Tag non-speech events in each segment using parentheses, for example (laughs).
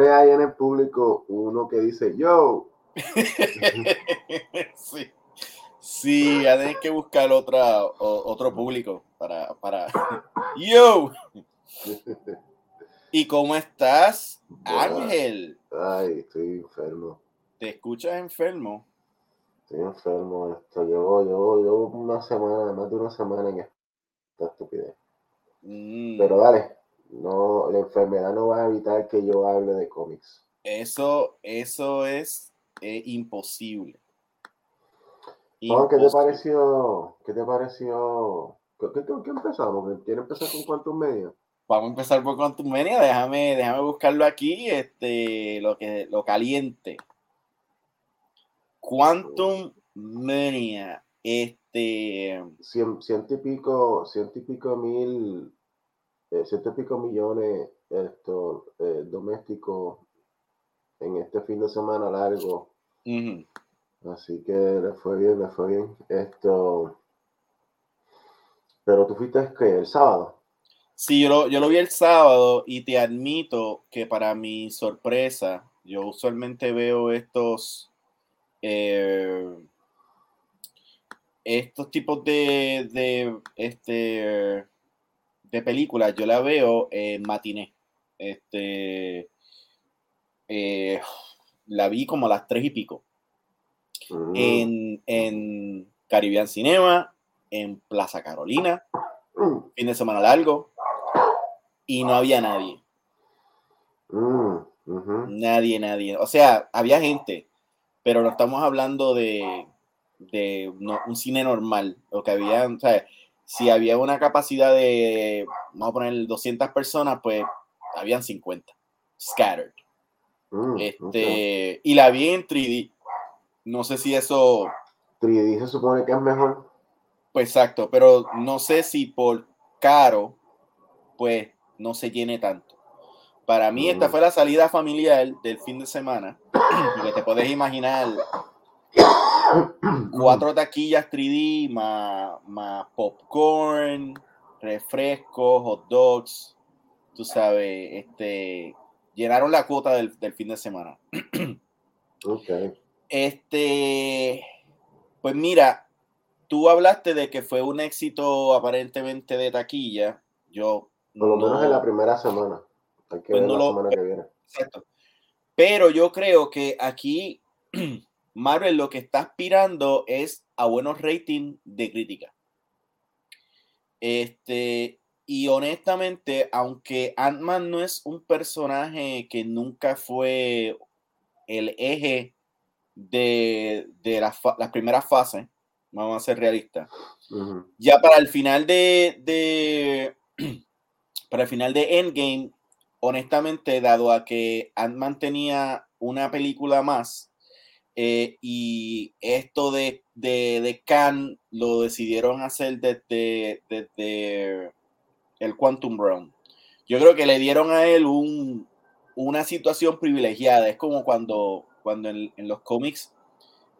Siempre hay en el público uno que dice, yo. (laughs) sí. Sí, ya que buscar otra, otro público para, para. ¡Yo! (laughs) ¿Y cómo estás, Ángel? Ay, estoy enfermo. ¿Te escuchas enfermo? Estoy enfermo. Esto, llevo, llevo, llevo una semana, más de una semana en esta estupidez. Mm. Pero dale, no, la enfermedad no va a evitar que yo hable de cómics. Eso, eso es eh, imposible. ¿qué te pareció? ¿Qué te pareció? ¿Qué, qué, empezamos? ¿Quiere empezar con Quantum Media? Vamos a empezar por Quantum Media. Déjame, déjame buscarlo aquí, este, lo que, lo caliente. Quantum Media, este. ciento y pico, ciento y pico mil eh, ciento y pico millones esto, eh, domésticos en este fin de semana largo. Así que le fue bien, le fue bien. Esto. Pero tú fuiste que el sábado. Sí, yo lo, yo lo vi el sábado y te admito que para mi sorpresa, yo usualmente veo estos. Eh, estos tipos de, de este de películas, yo la veo en matiné. Este, eh, la vi como a las tres y pico. Mm. En, en Caribbean Cinema, en Plaza Carolina, mm. fin de semana largo, y no había nadie. Mm, nadie, nadie. O sea, había gente, pero no estamos hablando de, de un cine normal. Lo que había, o sea, si había una capacidad de, vamos a poner 200 personas, pues habían 50, scattered. Mm, este, Y la vi en 3D. No sé si eso... 3D se supone que es mejor. Pues exacto, pero no sé si por caro, pues no se llene tanto. Para mí esta mm. fue la salida familiar del fin de semana, (clears throat) porque te puedes imaginar cuatro taquillas 3D más, popcorn, refrescos, hot dogs, tú sabes, este, llenaron la cuota del, fin de semana. (clears throat) Este, pues mira, tú hablaste de que fue un éxito aparentemente de taquilla. Yo. Por lo menos en la primera semana. Hay que pues ver la semana que viene. Exacto. Pero yo creo que aquí (clears throat) Marvel lo que está aspirando es a buenos ratings de crítica. Este, y honestamente, aunque Ant-Man no es un personaje que nunca fue el eje de, de las primeras fases, vamos a ser realistas, ya para el final de, de (clears throat) para el final de Endgame, honestamente, dado a que Ant-Man tenía una película más, eh, y esto de, de, de Khan lo decidieron hacer desde, desde el Quantum Realm. Yo creo que le dieron a él un, una situación privilegiada. Es como cuando, cuando en, los cómics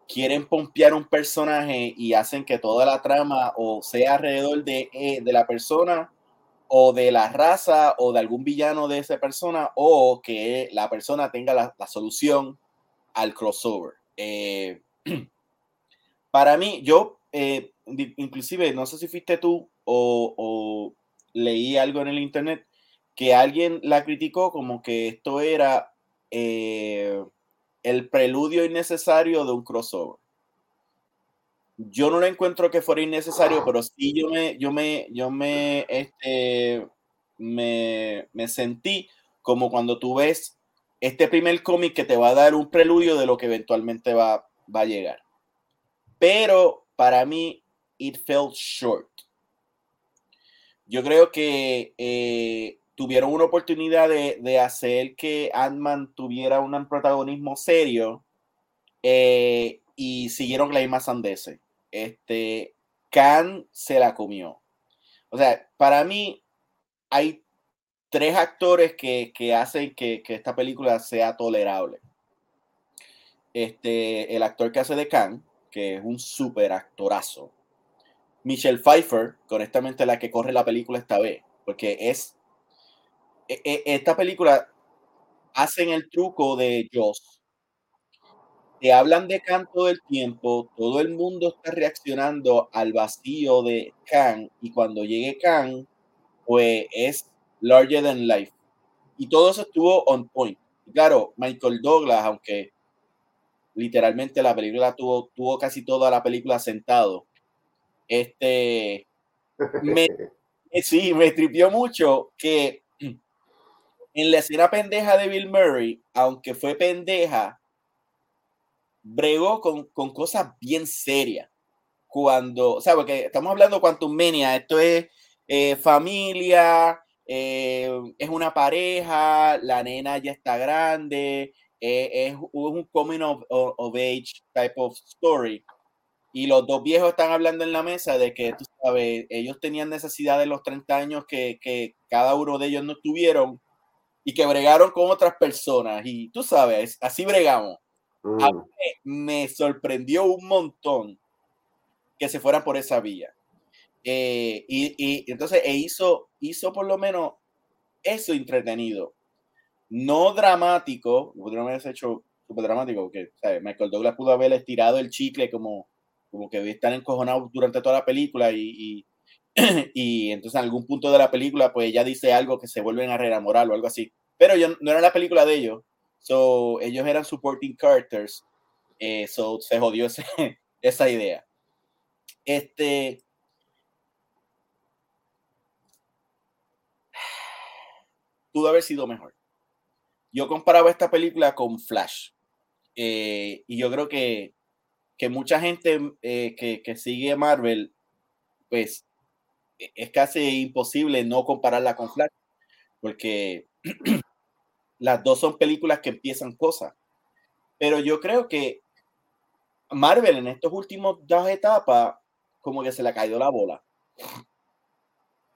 quieren pompear un personaje y hacen que toda la trama o sea alrededor de, eh, de la persona o de la raza o de algún villano de esa persona o que la persona tenga la, la solución al crossover. Eh, (clears throat) para mí, yo, eh, inclusive, no sé si fuiste tú o, leí algo en el internet que alguien la criticó como que esto era eh, el preludio innecesario de un crossover. Yo no lo encuentro que fuera innecesario, pero sí yo me, yo me, yo me, este, me, me sentí como cuando tú ves este primer cómic que te va a dar un preludio de lo que eventualmente va, va a llegar. Pero para mí, it felt short. Yo creo que eh, tuvieron una oportunidad de, hacer que Ant-Man tuviera un protagonismo serio eh, y siguieron la misma sandese. Este, Khan se la comió. O sea, para mí hay tres actores que, hacen que, esta película sea tolerable. Este, el actor que hace de Khan, que es un súper actorazo. Michelle Pfeiffer, que honestamente la que corre la película esta vez, porque es e, e, esta película hacen el truco de Joss. Te hablan de Khan todo el tiempo, todo el mundo está reaccionando al vacío de Khan y cuando llegue Khan, pues es larger than life. Y todo eso estuvo on point. Claro, Michael Douglas, aunque literalmente la película tuvo, tuvo casi toda la película sentado, este, (laughs) me, sí, me tripió mucho que en la escena pendeja de Bill Murray, aunque fue pendeja, bregó con, con cosas bien serias. Cuando, o sea, porque estamos hablando de Quantum Mania, esto es eh, familia, eh, es una pareja, la nena ya está grande, eh, es un coming of, of, age type of story. Y los dos viejos están hablando en la mesa de que, tú sabes, ellos tenían necesidad de los 30 años que, que cada uno de ellos no tuvieron y que bregaron con otras personas. Y tú sabes, así bregamos. Mm. me sorprendió un montón que se fueran por esa vía. Eh, y, y, entonces e hizo, hizo por lo menos eso entretenido. No dramático, no me hecho súper dramático, porque Michael Douglas pudo haber estirado el chicle como, como que estar encojonado durante toda la película y, (clears throat) y, entonces en algún punto de la película pues ella dice algo que se vuelven a reenamorar o algo así. Pero yo, no era la película de ellos, so, ellos eran supporting characters, eh, so se jodió ese, (laughs) esa idea. Este, pudo haber sido mejor. Yo comparaba esta película con Flash. Eh, y yo creo que, que mucha gente eh, que, que, sigue Marvel, pues e, es casi imposible no compararla con Flash, porque (clears throat) las dos son películas que empiezan cosas. Pero yo creo que Marvel en estos últimos dos etapas, como que se le caído la bola.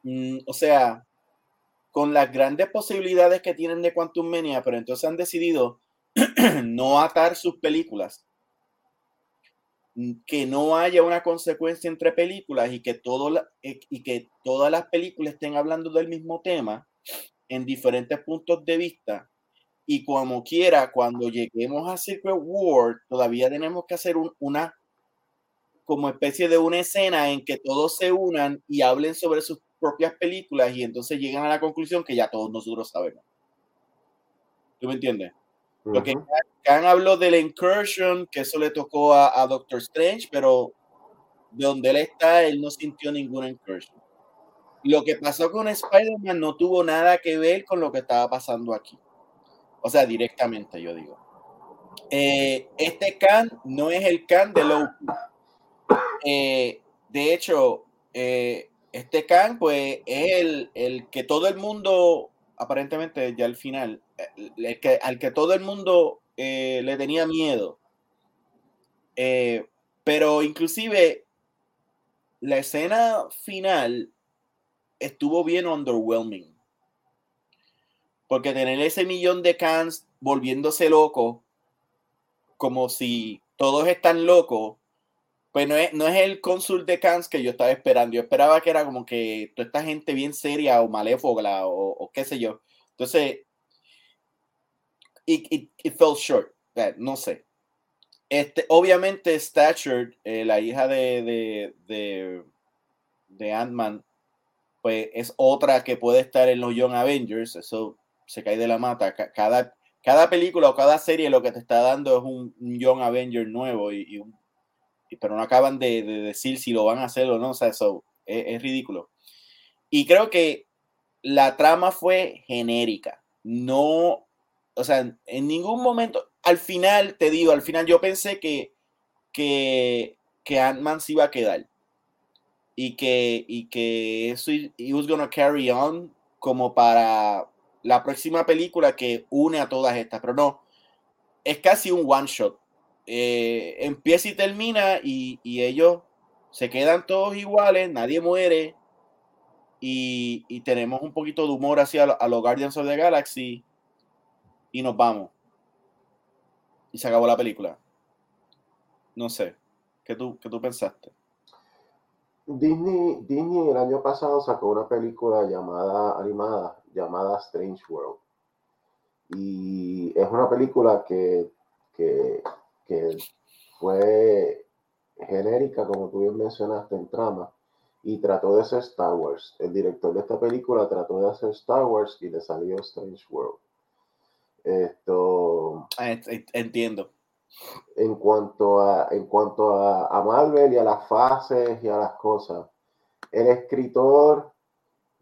Mm, o sea, con las grandes posibilidades que tienen de Quantum Mania, pero entonces han decidido (clears throat) no atar sus películas, que no haya una consecuencia entre películas y que, todo eh, y que todas las películas estén hablando del mismo tema en diferentes puntos de vista. Y como quiera, cuando lleguemos a Secret War, todavía tenemos que hacer una como especie de una escena en que todos se unan y hablen sobre sus propias películas y entonces llegan a la conclusión que ya todos nosotros sabemos. ¿Tú me entiendes? Porque Khan habló del incursion, que eso le tocó a, Doctor Strange, pero de donde él está, él no sintió ninguna incursion. Lo que pasó con Spider-Man no tuvo nada que ver con lo que estaba pasando aquí. O sea, directamente, yo digo. Eh, este Khan no es el Khan de Loki. Eh, de hecho, eh, este Khan, pues, es el, que todo el mundo, aparentemente ya al final, que, al que todo el mundo eh, le tenía miedo. Eh, pero inclusive la escena final estuvo bien underwhelming. Porque tener ese millón de Khans volviéndose loco, como si todos están locos, pues no es, el cónsul de Cannes que yo estaba esperando. Yo esperaba que era como que toda esta gente bien seria o maléfola o, qué sé yo. Entonces, it, it, fell short. No sé. Este, obviamente, Stature, eh, la hija de, de, de, de Ant-Man, pues es otra que puede estar en los Young Avengers. Eso se cae de la mata. Cada, cada película o cada serie lo que te está dando es un, Young Avenger nuevo y, y un pero no acaban de, decir si lo van a hacer o no, o sea, eso es, ridículo. Y creo que la trama fue genérica, no, o sea, en ningún momento, al final, te digo, al final yo pensé que, que, que Ant-Man se iba a quedar y que, y que eso he was gonna carry on como para la próxima película que une a todas estas, pero no, es casi un one shot eh, empieza y termina y, ellos se quedan todos iguales, nadie muere y, tenemos un poquito de humor hacia a los Guardians of the Galaxy y nos vamos. Y se acabó la película. No sé, ¿qué tú, qué tú pensaste? Disney, Disney el año pasado sacó una película llamada animada llamada Strange World y es una película que, que, que fue genérica, como tú bien mencionaste, en trama, y trató de ser Star Wars. El director de esta película trató de hacer Star Wars y le salió Strange World. Esto. Ah, entiendo. En cuanto a, en cuanto a, a Marvel y a las fases y a las cosas, el escritor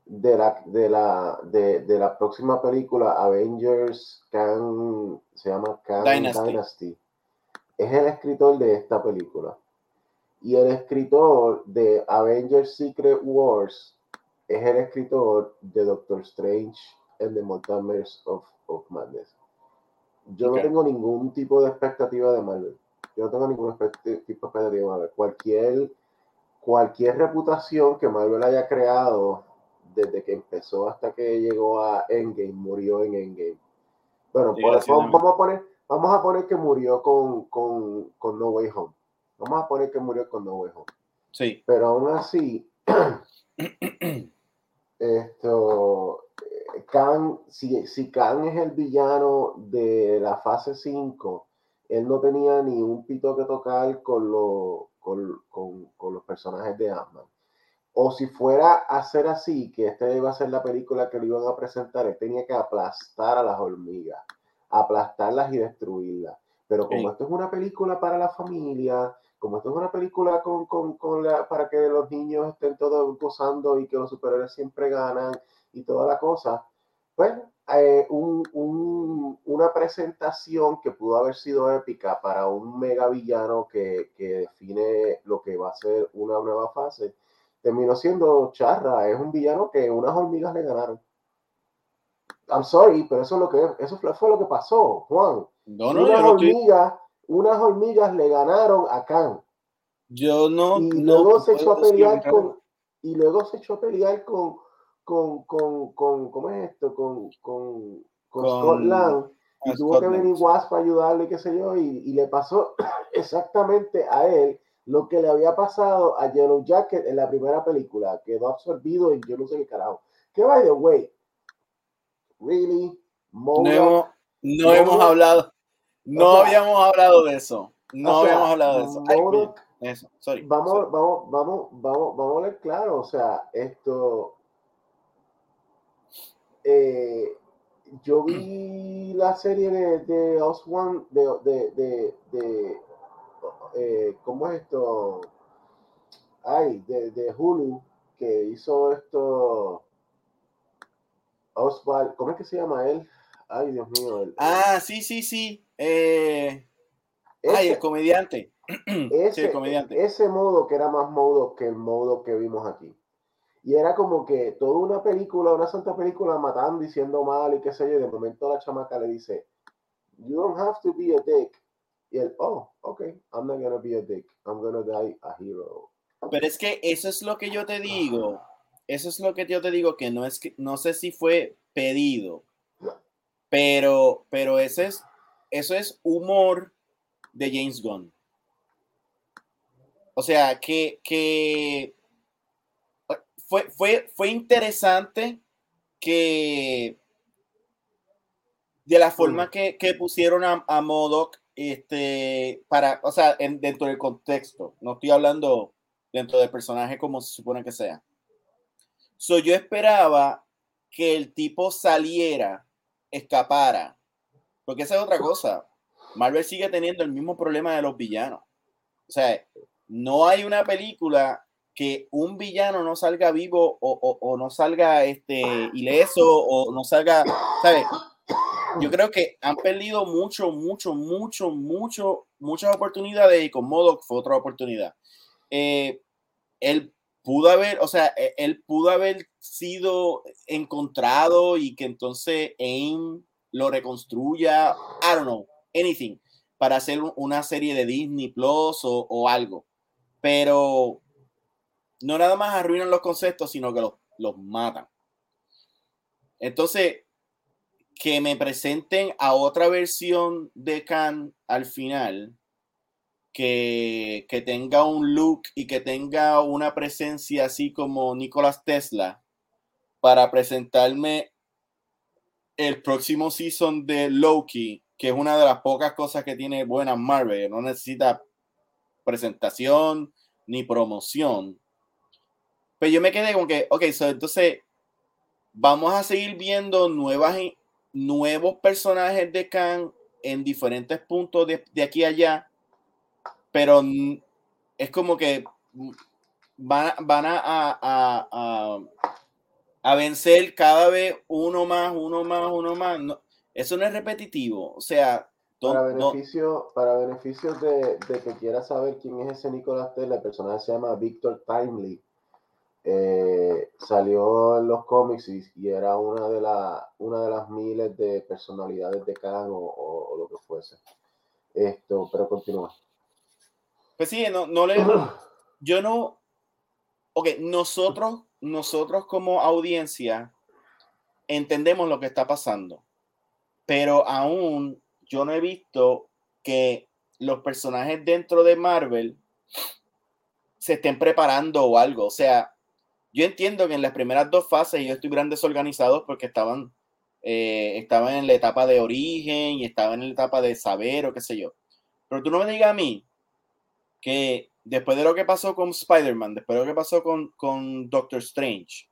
de la, de la, de, la próxima película Avengers Khan, se llama Khan Dynasty. Es el escritor de esta película. Y el escritor de Avengers Secret Wars es el escritor de Doctor Strange and the Multiverse of, of Madness. Yo no tengo ningún tipo de expectativa de Marvel. Yo no tengo ningún tipo de expectativa de Marvel. Cualquier, cualquier reputación que Marvel haya creado desde que empezó hasta que llegó a Endgame, murió en Endgame. Bueno, vamos, a poner, vamos a poner que murió con, con, con, No Way Home. Vamos a poner que murió con No Way Home. Sí. Pero aún así, (clears throat) esto, Khan, si, si Khan es el villano de la fase 5, él no tenía ni un pito que tocar con, con, con, con los personajes de Ant-Man o si fuera a ser así, que esta iba a ser la película que le iban a presentar, él tenía que aplastar a las hormigas, aplastarlas y destruirlas. Pero como esto es una película para la familia, como esto es una película con, con, con la, para que los niños estén todos gozando y que los superhéroes siempre ganan y toda la cosa, pues eh, un, un, una presentación que pudo haber sido épica para un mega villano que, que define lo que va a ser una nueva fase, terminó siendo charra. Es un villano que unas hormigas le ganaron. I'm sorry, pero eso es lo que eso fue lo que pasó, Juan. No, no, unas, hormigas, unas hormigas le ganaron a Khan. Yo no. Y luego se echó a pelear con. Y luego se echó a pelear con. Con, con, con ¿cómo es esto? Con, con, con, Scott Lang. Y tuvo que venir Wasp para ayudarle, qué sé yo, y, y le pasó (coughs) exactamente a él lo que le había pasado a Yellow Jacket en la primera película. Quedó absorbido en yo no sé qué carajo. Que by the way, really, no, hemos, no hemos hablado, no habíamos hablado de eso. No habíamos hablado de eso. eso, sorry. Vamos, vamos, vamos, vamos, vamos a ver claro. O sea, esto. Eh, yo vi (clears throat) la serie de, de Oswan, de, de, de, de eh, ¿cómo es esto? Ay, de, de, Hulu, que hizo esto. Oswald, ¿cómo es que se llama él? Ay, Dios mío. ah, sí, sí, sí. Eh, ay, el comediante. (clears throat) Ese, el comediante. Ese modo que era más modo que el modo que vimos aquí. Y era como que toda una película, una santa película matando, diciendo mal y qué sé yo, y de momento la chamaca le dice, You don't have to be a dick y él, oh, ok, I'm not gonna be a dick, I'm gonna die a hero. Pero es que eso es lo que yo te digo, eso es lo que yo te digo, que no es que, no sé si fue pedido, pero, pero ese es, eso es humor de James Gunn. O sea, que, que fue, fue, fue interesante que de la forma que, que pusieron a, a Modoc este, para, o sea, en, dentro del contexto, no estoy hablando dentro del personaje como se supone que sea. So, yo esperaba que el tipo saliera, escapara, porque esa es otra cosa. Marvel sigue teniendo el mismo problema de los villanos. O sea, no hay una película que un villano no salga vivo o, o, no salga este, ileso o no salga, ¿sabes? yo creo que han perdido mucho, mucho, mucho, mucho, muchas oportunidades y con Modoc fue otra oportunidad. Eh, él pudo haber, o sea, e, él pudo haber sido encontrado y que entonces AIM lo reconstruya, I don't know, anything, para hacer una serie de Disney Plus o, algo. Pero no nada más arruinan los conceptos, sino que los, los matan. Entonces, que me presenten a otra versión de Khan al final, que, que, tenga un look y que tenga una presencia así como Nicolás Tesla, para presentarme el próximo season de Loki, que es una de las pocas cosas que tiene buena Marvel, no necesita presentación ni promoción. Pero yo me quedé con que, ok, entonces vamos a seguir viendo nuevas, nuevos personajes de Khan en diferentes puntos de, de aquí a allá, pero es como que van, van a, a, a, vencer cada vez uno más, uno más, uno más. eso no es repetitivo. O sea, para beneficio, para beneficio de, de, que quiera saber quién es ese Nicolás Tesla, el personaje se llama Victor Timely. Eh, salió en los cómics y, era una de, la, una de las miles de personalidades de Khan o, lo que fuese. Esto, pero continúa. Pues sí, no, no le. yo no. Ok, nosotros, nosotros como audiencia entendemos lo que está pasando, pero aún yo no he visto que los personajes dentro de Marvel se estén preparando o algo. O sea, yo entiendo que en las primeras dos fases ellos estuvieran desorganizados porque estaban, eh, estaban en la etapa de origen y estaban en la etapa de saber o qué sé yo. Pero tú no me digas a mí que después de lo que pasó con Spider-Man, después de lo que pasó con, con Doctor Strange,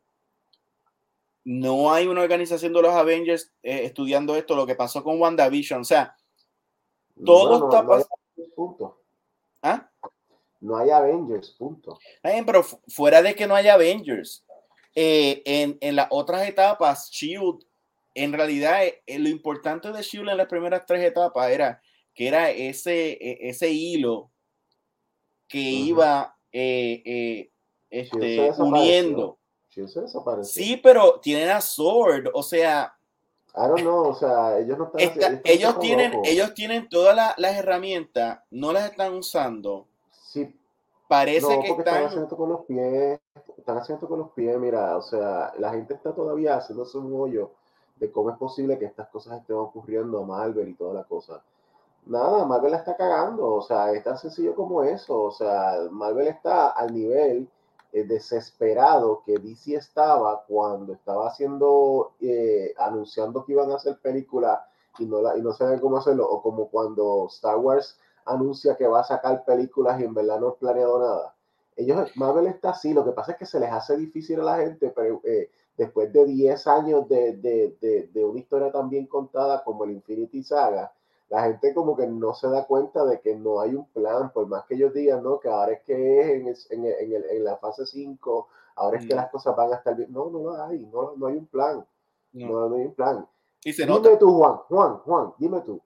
no hay una organización de los Avengers eh, estudiando esto, lo que pasó con WandaVision. O sea, todo está pasando. ¿Ah? No hay Avengers, punto. pero fuera de que no haya Avengers, eh, en, en, las otras etapas, Shield, en realidad, eh, lo importante de Shield en las primeras tres etapas era que era ese, e, ese hilo que iba eh, este, uniendo. Sí, pero tienen a Sword, o sea. I don't know, o sea, ellos no están. ellos, tienen, ellos tienen todas las herramientas, no las están usando Sí. Parece que están... haciendo con los pies, están haciendo con los pies, mira, o sea, la gente está todavía haciéndose un hoyo de cómo es posible que estas cosas estén ocurriendo a Marvel y toda la cosa. Nada, Marvel la está cagando, o sea, es tan sencillo como eso, o sea, Marvel está al nivel eh, desesperado que DC estaba cuando estaba haciendo, eh, anunciando que iban a hacer películas y no, la, y no saben cómo hacerlo, o como cuando Star Wars anuncia que va a sacar películas y en verdad no ha planeado nada. Ellos, Marvel está así, lo que pasa es que se les hace difícil a la gente, pero eh, después de 10 años de, de, de, una historia tan bien contada como el Infinity Saga, la gente como que no se da cuenta de que no hay un plan, por más que ellos digan, ¿no? Que ahora es que es en, en, en, en la fase 5, ahora es que las cosas van a estar bien. No, no lo hay, no, no hay un plan. No, no, hay un plan. Y se dime tú, Juan, Juan, Juan, dime tú.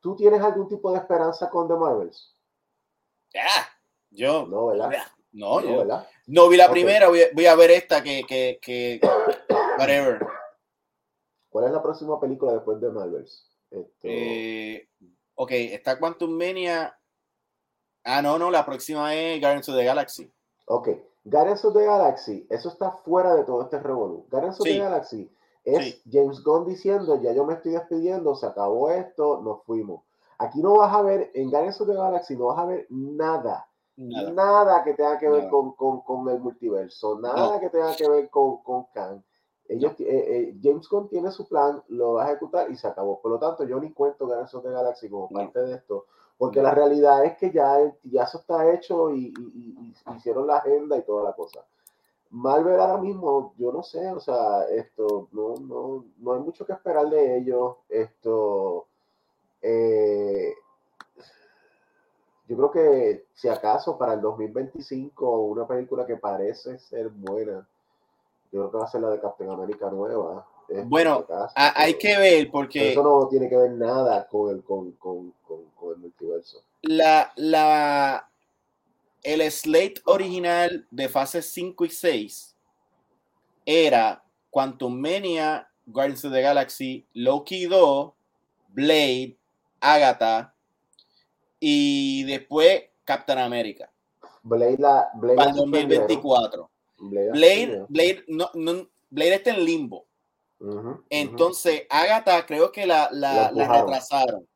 ¿Tú tienes algún tipo de esperanza con The Marvels? Ya, yo. No, ¿verdad? No, no, ¿verdad? no vi la primera, voy a, voy a, ver esta que, que, que, (coughs) whatever. ¿Cuál es la próxima película después de Marvels? Eh, ok, está Quantum Mania. Ah, no, no, la próxima es Guardians of the Galaxy. Ok, Guardians of the Galaxy, eso está fuera de todo este revolú. Guardians of the Galaxy es James Gunn diciendo, ya yo me estoy despidiendo, se acabó esto, nos fuimos. Aquí no vas a ver, en Guardians of the Galaxy no vas a ver nada. Nada, que tenga que ver con, con, el multiverso, nada que tenga que ver con, con Khan. Ellos, eh, eh, James Gunn tiene su plan, lo va a ejecutar y se acabó. Por lo tanto, yo ni cuento Guardians of the Galaxy como parte de esto, porque la realidad es que ya, ya eso está hecho y, y hicieron la agenda y toda la cosa. Marvel ahora mismo, yo no sé, o sea, esto, no, no, no hay mucho que esperar de ellos. Esto, eh, yo creo que si acaso para el 2025 una película que parece ser buena, yo creo que va a ser la de Captain América nueva. bueno, hay que ver porque... Eso no tiene que ver nada con el, con, con, con el multiverso. La, la, el slate original de fases 5 y 6 era Quantum Mania, Guardians of the Galaxy, Loki 2, Blade, Agatha y después Captain America. Blade, la, Blade para 2024. Blade, Blade, no, no, Blade está en limbo. Entonces, Agatha creo que la, la, retrasaron.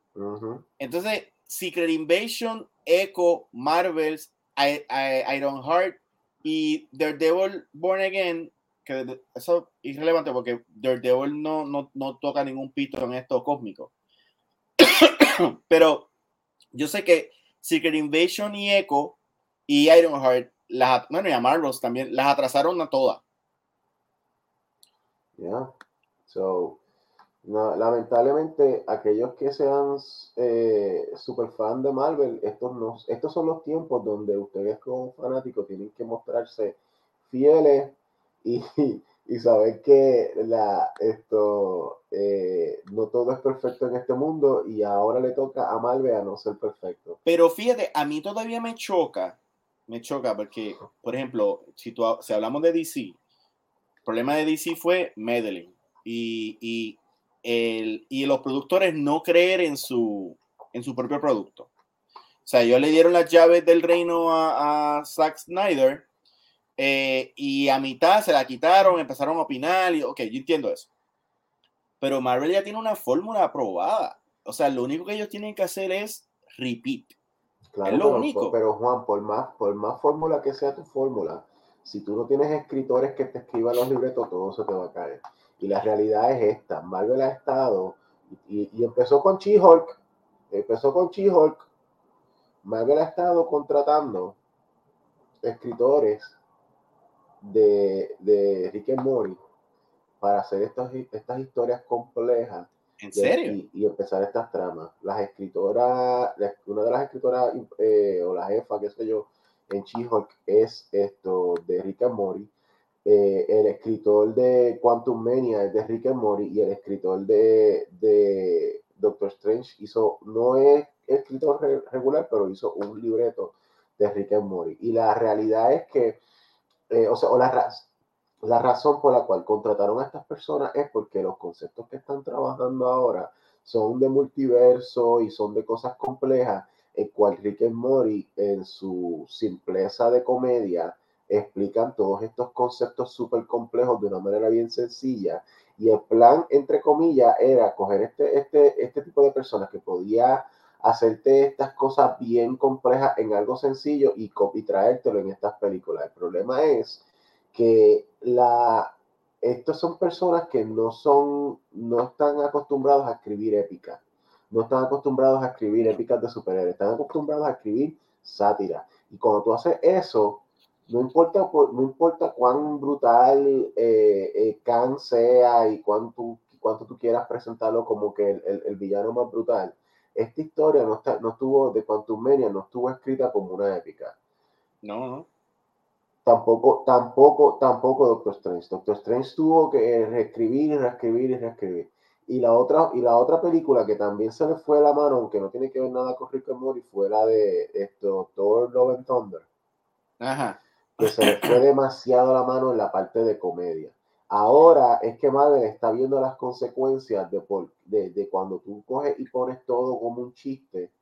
Entonces, Secret Invasion, Echo, Marvels Iron Heart y Daredevil Born Again que eso es irrelevante porque Daredevil no, no, no toca ningún pito en esto cósmico. (coughs) Pero yo sé que Secret Invasion y Echo y Ironheart, las, bueno, y a Marvels también, las atrasaron a todas. Yeah. So, lamentablemente, aquellos que sean eh, super fan de Marvel, estos, no, estos son los tiempos donde ustedes como fanáticos tienen que mostrarse fieles y, y saber que la, esto, eh, no todo es perfecto en este mundo y ahora le toca a Marvel a no ser perfecto. Pero fíjate, a mí todavía me choca, me choca porque, por ejemplo, si, si hablamos de DC, el problema de DC fue Medellín y, y, el, y los productores no creer en su, en su propio producto. O sea, ellos le dieron las llaves del reino a, a Zack Snyder eh, y a mitad se la quitaron, empezaron a opinar y, ok, yo entiendo eso. Pero Marvel ya tiene una fórmula aprobada. O sea, lo único que ellos tienen que hacer es repeat. Claro, es lo pero, único. Pero Juan, por más, por más fórmula que sea tu fórmula, si tú no tienes escritores que te escriban los libretos, todo se te va a caer. Y la realidad es esta. Marvel ha estado, y, y empezó con She-Hulk, empezó con She-Hulk, Marvel ha estado contratando escritores de, de Rick and Morty para hacer estas, estas historias complejas. ¿En serio? Y, empezar estas tramas. Las escritoras, una de las escritoras eh, o la jefa, qué sé yo, en She-Hulk es esto de Rick and Morty. Eh, el escritor de Quantum Mania es de Rick and Morty y el escritor de, de Doctor Strange hizo, no es escritor regular, pero hizo un libreto de Rick and Morty. Y la realidad es que eh, o sea, o la, la razón por la cual contrataron a estas personas es porque los conceptos que están trabajando ahora son de multiverso y son de cosas complejas, el cual Rick and Morty en su simpleza de comedia explican todos estos conceptos súper complejos de una manera bien sencilla. Y el plan, entre comillas, era coger este, este, este tipo de personas que podía hacerte estas cosas bien complejas en algo sencillo y, y traértelo en estas películas. El problema es que la, estos son personas que no son, no están acostumbrados a escribir épicas, no están acostumbrados a escribir épicas de superhéroes, están acostumbrados a escribir sátira. Y cuando tú haces eso, no importa, no importa cuán brutal eh, eh, Khan sea y cuánto, cuánto tú quieras presentarlo como que el, el villano más brutal, esta historia no, está, no estuvo, de Quantum Mania, no estuvo escrita como una épica. No, no. Tampoco, tampoco, tampoco Doctor Strange. Doctor Strange tuvo que reescribir y reescribir y reescribir. Y la otra, y la otra película que también se le fue la mano, aunque no tiene que ver nada con Rick and Morty, fue la de esto, Thor Love and Thunder. Ajá. Que se le fue demasiado la mano en la parte de comedia. Ahora es que Marvel está viendo las consecuencias de, por, de, cuando tú coges y pones todo como un chiste,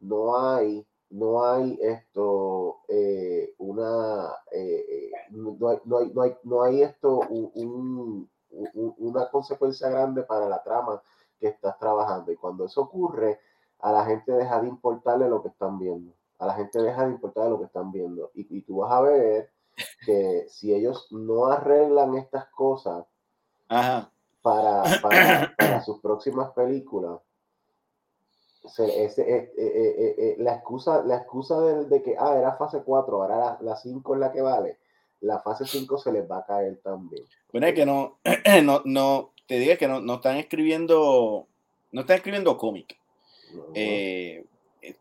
no hay, no hay esto, eh, una, eh, eh, no, hay, no, hay, no, hay, no, hay, esto, un, una consecuencia grande para la trama que estás trabajando. Y cuando eso ocurre, a la gente deja de importarle lo que están viendo. A la gente deja de importarle lo que están viendo. Y, y tú vas a ver que si ellos no arreglan estas cosas Para, para, sus próximas películas, ese, eh, eh, eh, la excusa, la excusa de, que ah, era fase 4, ahora la, 5 es la que vale, la fase 5 se les va a caer también. Bueno, es que no, (clears throat) no, no te diga que no, no están escribiendo, no están escribiendo cómic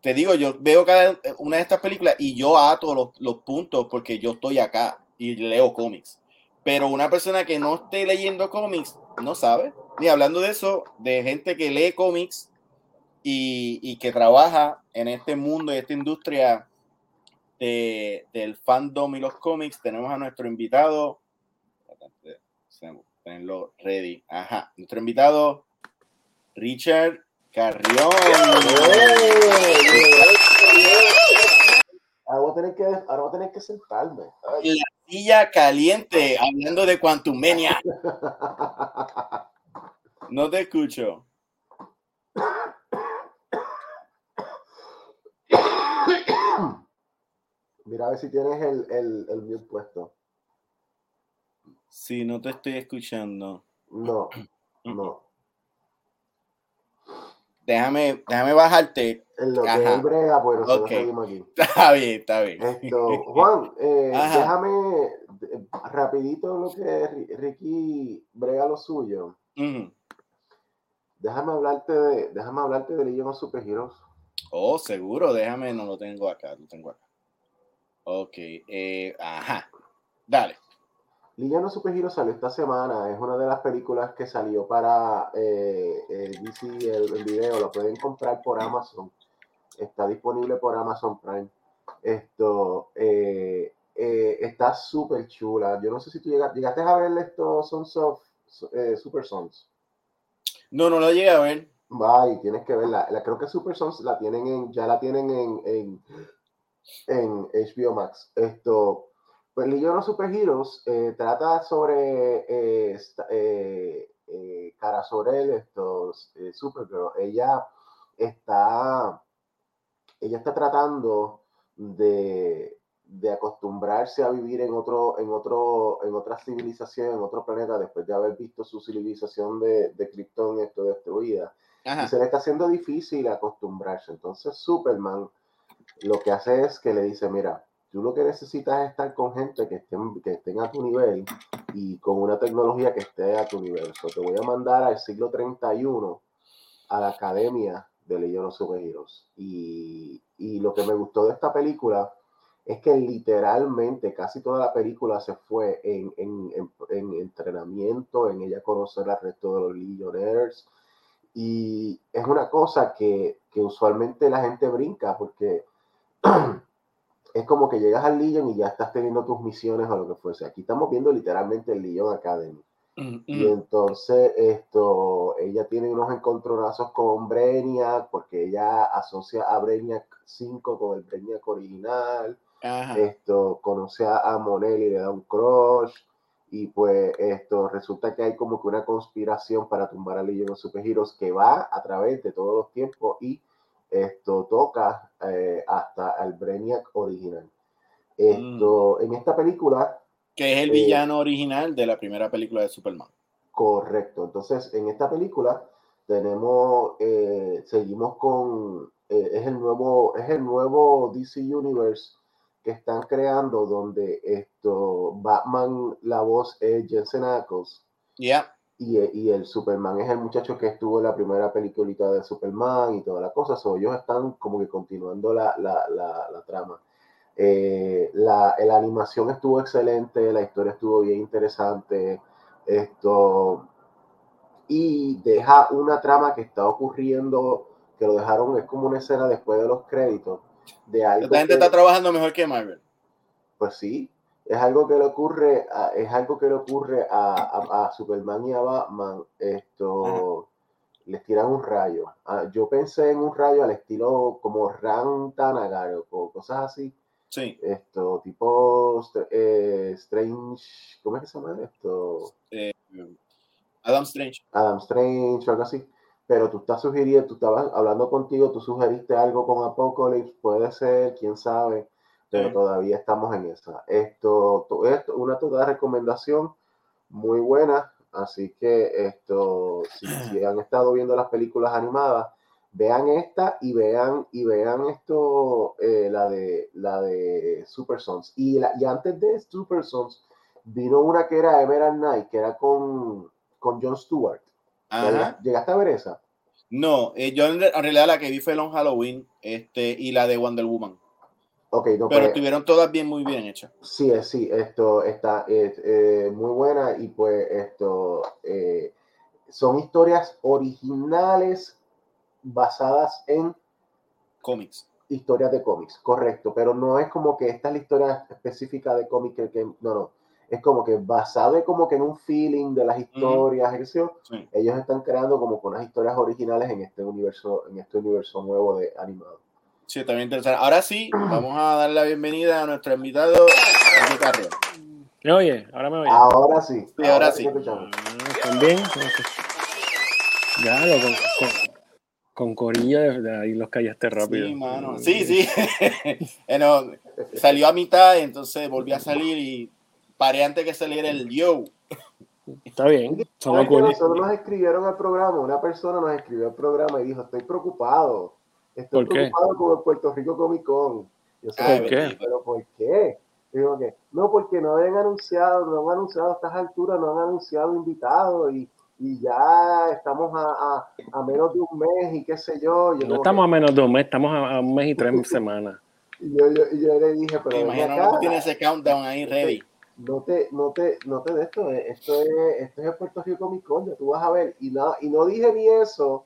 te digo, yo veo cada una de estas películas y yo ato los, los puntos porque yo estoy acá y leo cómics. Pero una persona que no esté leyendo cómics no sabe. Ni hablando de eso, de gente que lee cómics y, y que trabaja en este mundo y esta industria de, del fandom y los cómics, tenemos a nuestro invitado. Tenlo ready. Ajá. Nuestro invitado, Richard Carrión. Ahora voy a tener que, ahora voy a tener que sentarme. La silla caliente, hablando de Quantumenia. (laughs) No te escucho. Mira a ver si tienes el, el, el mute puesto. Sí, no te estoy escuchando. No, no. Déjame, déjame bajarte. En lo que él brega, pues nosotros seguimos aquí. (laughs) Está bien, está bien. Esto, (laughs) Juan, eh, déjame rapidito lo que Ricky brega lo suyo. Déjame hablarte de, déjame hablarte de Legion of Superheroes. Oh, seguro, déjame, no lo tengo acá, lo tengo acá. Ok, eh, ajá, dale. Legion of Superheroes salió esta semana, es una de las películas que salió para eh, DC, el, video, lo pueden comprar por Amazon, está disponible por Amazon Prime. Esto eh, eh, está súper chula. Yo no sé si tú llegaste, llegaste a ver estos Sons of Super Sons. No, no lo llegué a ver. Bye, tienes que verla. La, creo que Super Sons la tienen en, ya la tienen en, en, en HBO Max. Esto, pues Legion of Superheroes eh, trata sobre eh, eh, eh Cara Sorel, estos Supergirl. Ella está, ella está tratando de, de, acostumbrarse a vivir en otro, en otro, en otra civilización, en otro planeta, después de haber visto su civilización de, de Krypton esto destruida. Y se le está haciendo difícil acostumbrarse. Entonces Superman lo que hace es que le dice, mira, Tú lo que necesitas es estar con gente que estén, que estén a tu nivel y con una tecnología que esté a tu nivel. te voy a mandar al siglo 31 a la academia de Legion of. Y, y lo que me gustó de esta película es que literalmente casi toda la película se fue en, en, en, entrenamiento, en ella conocer al resto de los Legionnaires. Y es una cosa que, que usualmente la gente brinca porque (clears throat) es como que llegas al Legion y ya estás teniendo tus misiones o lo que fuese. Aquí estamos viendo literalmente el Legion Academy. Mm, y mm. entonces esto, ella tiene unos encontronazos con Brainiac porque ella asocia a Brainiac 5 con el Brainiac original. Esto conoce a Monel y le da un crush. Y pues esto resulta que hay como que una conspiración para tumbar a Legion of Superheroes que va a través de todos los tiempos y esto toca eh, hasta el Brainiac original. Esto, mm. En esta película... Que es el villano eh, original de la primera película de Superman. Correcto. Entonces, en esta película tenemos, eh, seguimos con, es, el nuevo, es el nuevo DC Universe que están creando donde esto, Batman, la voz es Jensen Ackles. Ya y, el Superman es el muchacho que estuvo en la primera peliculita de Superman y toda la cosa. So, ellos están como que continuando la, la, la, trama. Eh, la, la, animación estuvo excelente, la historia estuvo bien interesante. Esto. Y deja una trama que está ocurriendo, que lo dejaron, es como una escena después de los créditos. De algo gente está trabajando mejor que Marvel. Pues sí, es algo que le ocurre a, es algo que le ocurre a, a, Superman y a Batman esto les tiran un rayo. Ah, yo pensé en un rayo al estilo como Ran Tanagar o cosas así. Sí. Esto tipo eh, Strange ¿cómo es que se llama esto? Eh, Adam Strange. Adam Strange o algo así. Pero tú estás sugiriendo, tú estabas hablando contigo, tú sugeriste algo con Apocalypse, puede ser, quién sabe pero todavía estamos en esa. Esto, esto, una toda recomendación muy buena, así que esto, si, (clears throat) han estado viendo las películas animadas, vean esta y vean y vean esto, eh, la de la de Super Sons. Y, la, y antes de Super Sons vino una que era Emerald Night, que era con, con Jon Stewart. ¿Llegaste a ver esa? No, eh, yo en realidad la que vi fue Long Halloween este, y la de Wonder Woman pero pues, estuvieron todas bien, muy bien hechas. Sí, sí, esto está eh, muy buena y pues esto eh, son historias originales basadas en cómics. Historias de cómics, correcto, pero no es como que esta es la historia específica de cómics que, no, no, es como que basado como que en un feeling de las historias, ellos están creando como con unas historias originales en este universo, en este universo nuevo de animado. Sí, también interesante. Ahora sí, vamos a dar la bienvenida a nuestro invitado, Enrique Carrión. ¿Me oye? ¿Ahora me oye? Ahora sí. Sí, ahora, sí. ¿También? Ya, con, con, con Corilla de ahí los callaste rápido. Sí, mano. Sí, sí. (laughs) bueno, salió a mitad, entonces volví a salir y paré antes que saliera el yo. Está bien. Nosotros nos escribieron al programa, una persona nos escribió al programa y dijo, estoy preocupado. Estoy preocupado con el Puerto Rico Comic Con. Yo sé, ¿Por qué? Pero ¿por qué? Digo que, no, porque no habían anunciado, no han anunciado a estas alturas, no han anunciado invitados y, y ya estamos a, a, menos de un mes y qué sé yo. no estamos a menos de un mes, estamos a, un mes y tres (laughs) semanas. Y yo, yo, yo, le dije, pero. Imagino que tiene ese countdown ahí ready no te, no te, no te de esto, eh, esto es, esto es el Puerto Rico Comic Con, ya tú vas a ver, y no, y no dije ni eso,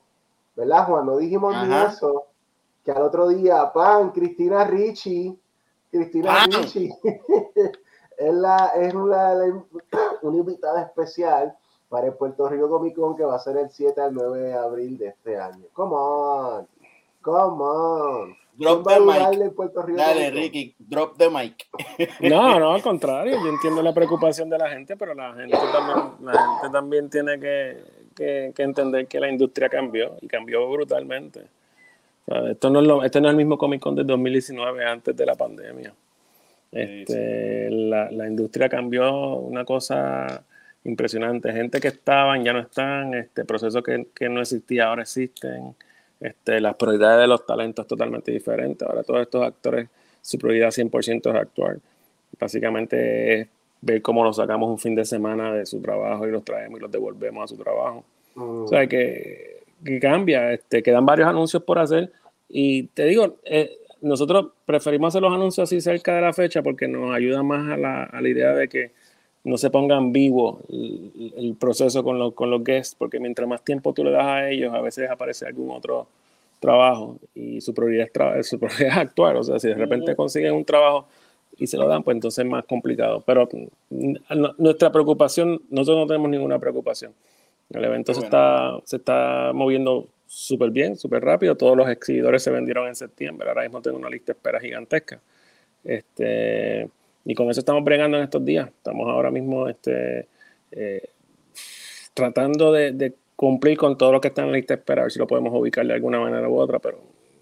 ¿verdad, Juan? No dijimos ni eso, que al otro día, pan, Cristina Ricci, Cristina Ricci, (laughs) es, la, es una, (clears throat) una invitada especial para el Puerto Rico Comic Con que va a ser el 7 al 9 de abril de este año. Come on, come on. Drop the mic. Dale, Ricky, drop the mic. No, no, (laughs) al contrario. Yo entiendo la preocupación de la gente, pero la gente también, la gente también tiene que, que, entender que la industria cambió y cambió brutalmente. Esto no es lo, este no es el mismo Comic Con de 2019 antes de la pandemia. Este, La, la, industria cambió una cosa impresionante. Gente que estaban ya no están, este proceso que, que no existía ahora existen este, las prioridades de los talentos totalmente diferentes. Ahora todos estos actores, su prioridad 100% es actuar. Básicamente es ver cómo los sacamos un fin de semana de su trabajo y los traemos y los devolvemos a su trabajo. O sea, que, que, cambia. Este, quedan varios anuncios por hacer. Y te digo, eh, nosotros preferimos hacer los anuncios así cerca de la fecha porque nos ayuda más a la, a la idea de que no se ponga en vivo el, proceso con, con los guests, porque mientras más tiempo tú le das a ellos, a veces aparece algún otro trabajo y su prioridad es, (laughs) su prioridad actuar. O sea, si de repente consiguen un trabajo y se lo dan, pues entonces es más complicado. Pero nuestra preocupación, nosotros no tenemos ninguna preocupación. El evento se, está, se está moviendo súper bien, súper rápido. Todos los exhibidores se vendieron en septiembre. Ahora mismo tengo una lista de espera gigantesca. Este, y con eso estamos bregando en estos días. Estamos ahora mismo este, eh, tratando de, cumplir con todo lo que está en la lista de espera, a ver si lo podemos ubicar de alguna manera u otra, pero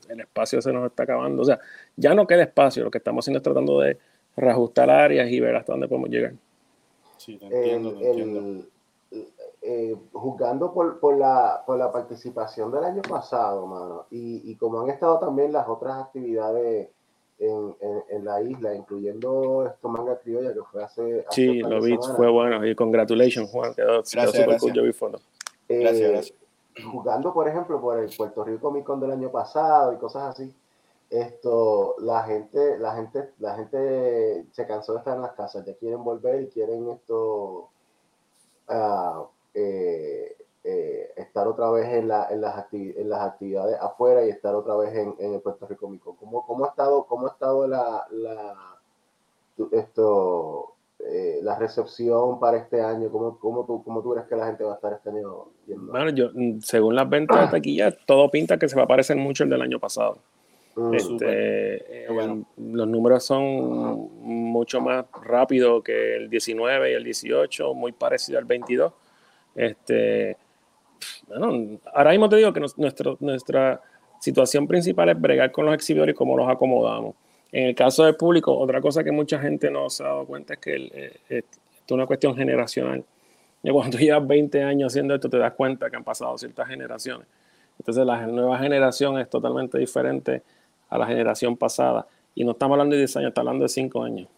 el espacio se nos está acabando. O sea, ya no queda espacio, lo que estamos haciendo es tratando de reajustar áreas y ver hasta dónde podemos llegar. Sí, te entiendo, te entiendo. Eh, juzgando por, por, la, por la participación del año pasado, mano, y, y como han estado también las otras actividades en, en, la isla, incluyendo esto manga criolla que fue hace. sí, lo vi, fue bueno. Y congratulations, Juan. Quedó, gracias, gracias. Yo vi eh, gracias, gracias. Jugando, por ejemplo, por el Puerto Rico Comic Con del año pasado y cosas así, esto, la gente, la gente, la gente se cansó de estar en las casas, ya quieren volver y quieren esto. Uh, eh, eh, estar otra vez en, la, en, las en, las actividades afuera y estar otra vez en, en el Puerto Rico Mico. ¿Cómo, cómo, ha estado, cómo ha estado la, la, esto, eh, la recepción para este año? ¿Cómo, cómo, tú, ¿Cómo tú crees que la gente va a estar este año viendo? Bueno, yo, según las ventas de taquilla, todo pinta que se va a parecer mucho el del año pasado. Mm. Este, eh, Los números son mucho más rápidos que el 19 y el 18, muy parecido al 22. Este, ahora mismo te digo que nuestra situación principal es bregar con los exhibidores y cómo los acomodamos. En el caso del público, otra cosa que mucha gente no se ha dado cuenta es que eh, es una cuestión generacional. Y cuando llevas 20 años haciendo esto, te das cuenta que han pasado ciertas generaciones. Entonces, la nueva generación es totalmente diferente a la generación pasada. Y no estamos hablando de 10 años, estamos hablando de 5 años.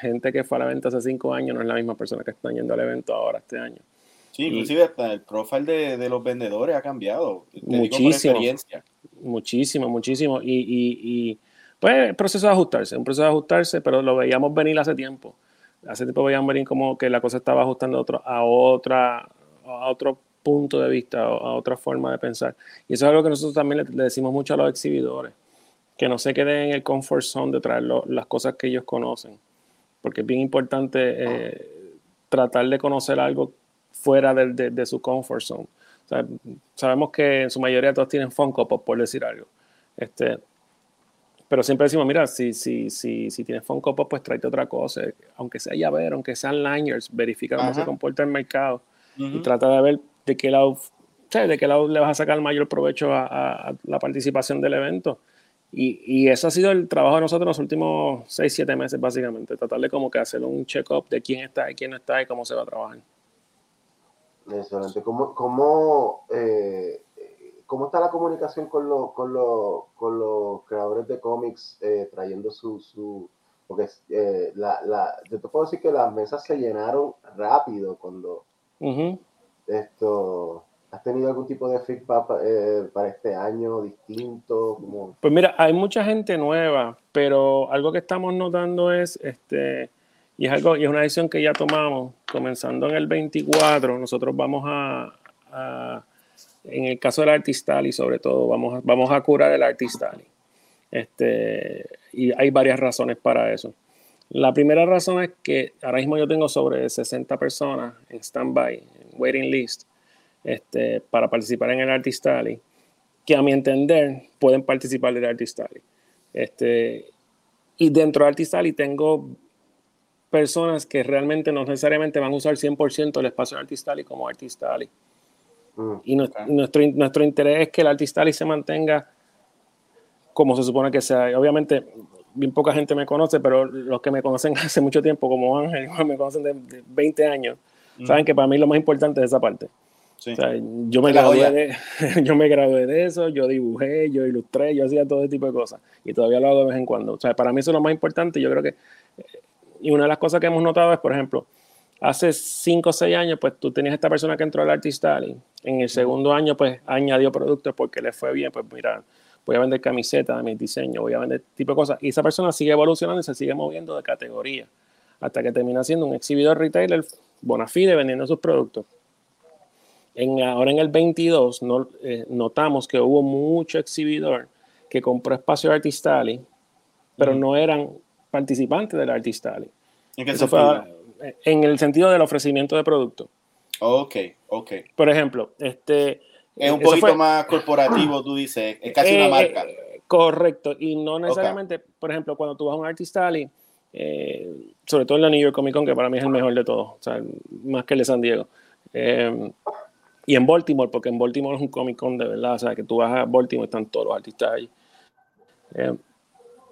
gente que fue a la venta hace 5 años no es la misma persona que está yendo al evento ahora, este año. Sí, inclusive hasta el profile de, de, los vendedores ha cambiado. muchísimo. Muchísimo, muchísimo. Y, y, y, pues el proceso de ajustarse, un proceso de ajustarse, pero lo veíamos venir hace tiempo. Hace tiempo veíamos venir como que la cosa estaba ajustando a, otro, a, otra, a otro punto de vista, a otra forma de pensar. Y eso es algo que nosotros también le, decimos mucho a los exhibidores, que no se queden en el comfort zone de traer las cosas que ellos conocen, porque es bien importante eh, tratar de conocer algo fuera de, de, su comfort zone. sabemos que en su mayoría todos tienen Funko Pop, por decir algo. Este, pero siempre decimos, mira, si, si, si, si tienes Funko Pop, pues tráete otra cosa. Aunque sea llavero, aunque sean liners, verifica cómo se comporta el mercado y trata de ver de qué lado, de qué lado le vas a sacar el mayor provecho a, a, la participación del evento. Y, y, eso ha sido el trabajo de nosotros los últimos 6, 7 meses, básicamente. Tratar de como que hacer un check-up de quién está y quién no está y cómo se va a trabajar. Excelente. ¿Cómo, cómo, eh, cómo está la comunicación con, los con, con los creadores de cómics eh, trayendo su... su porque eh, la, la, yo te puedo decir que las mesas se llenaron rápido cuando esto ¿Has tenido algún tipo de feedback eh, para este año distinto? Pues mira, hay mucha gente nueva, pero algo que estamos notando es, este, y es algo, y es una decisión que ya tomamos, comenzando en el 24, nosotros vamos a, en el caso del Artistali sobre todo, vamos a, vamos a curar el Artistali. Este, y hay varias razones para eso. La primera razón es que ahora mismo yo tengo sobre 60 personas en stand-by, en waiting list este, para participar en el Artist Alley, que a mi entender pueden participar del Artist Alley. Este, y dentro del Artist Alley tengo personas que realmente no necesariamente van a usar 100% el espacio del Artist Alley como Artist Alley. Mm, y nuestro, nuestro, interés es que el Artist Alley se mantenga como se supone que sea. obviamente, bien poca gente me conoce, pero los que me conocen (laughs) hace mucho tiempo, como Ángel, (laughs) me conocen de, 20 años, mm. saben que para mí lo más importante es esa parte yo, me gradué de, (laughs) yo me gradué de eso, yo dibujé, yo ilustré, yo hacía todo ese tipo de cosas. Y todavía lo hago de vez en cuando. O sea, para mí eso es lo más importante. Yo creo que. Y una de las cosas que hemos notado es, por ejemplo, hace 5 o 6 años, pues tú tenías esta persona que entró al Artist Alley. En el segundo año, pues añadió productos porque le fue bien. Pues mira, voy a vender camisetas de mis diseños, voy a vender tipo de cosas. Y esa persona sigue evolucionando y se sigue moviendo de categoría hasta que termina siendo un exhibidor retailer bona fide vendiendo sus productos ahora en el 22 no, eh, notamos que hubo mucho exhibidor que compró espacio de Artist Alley, pero no eran participantes del Artist Alley. ¿En qué eh, en el sentido del ofrecimiento de producto. Ok, ok. Por ejemplo, este... Es un poquito más corporativo, tú dices, es casi una eh, marca. correcto, y no necesariamente, por ejemplo, cuando tú vas a un Artist Alley, sobre todo en la New York Comic Con, que para mí es el mejor de todos, o sea, más que el de San Diego. Y en Baltimore, porque en Baltimore es un Comic Con de verdad, o sea, que tú vas a Baltimore, están todos los artistas ahí. Eh,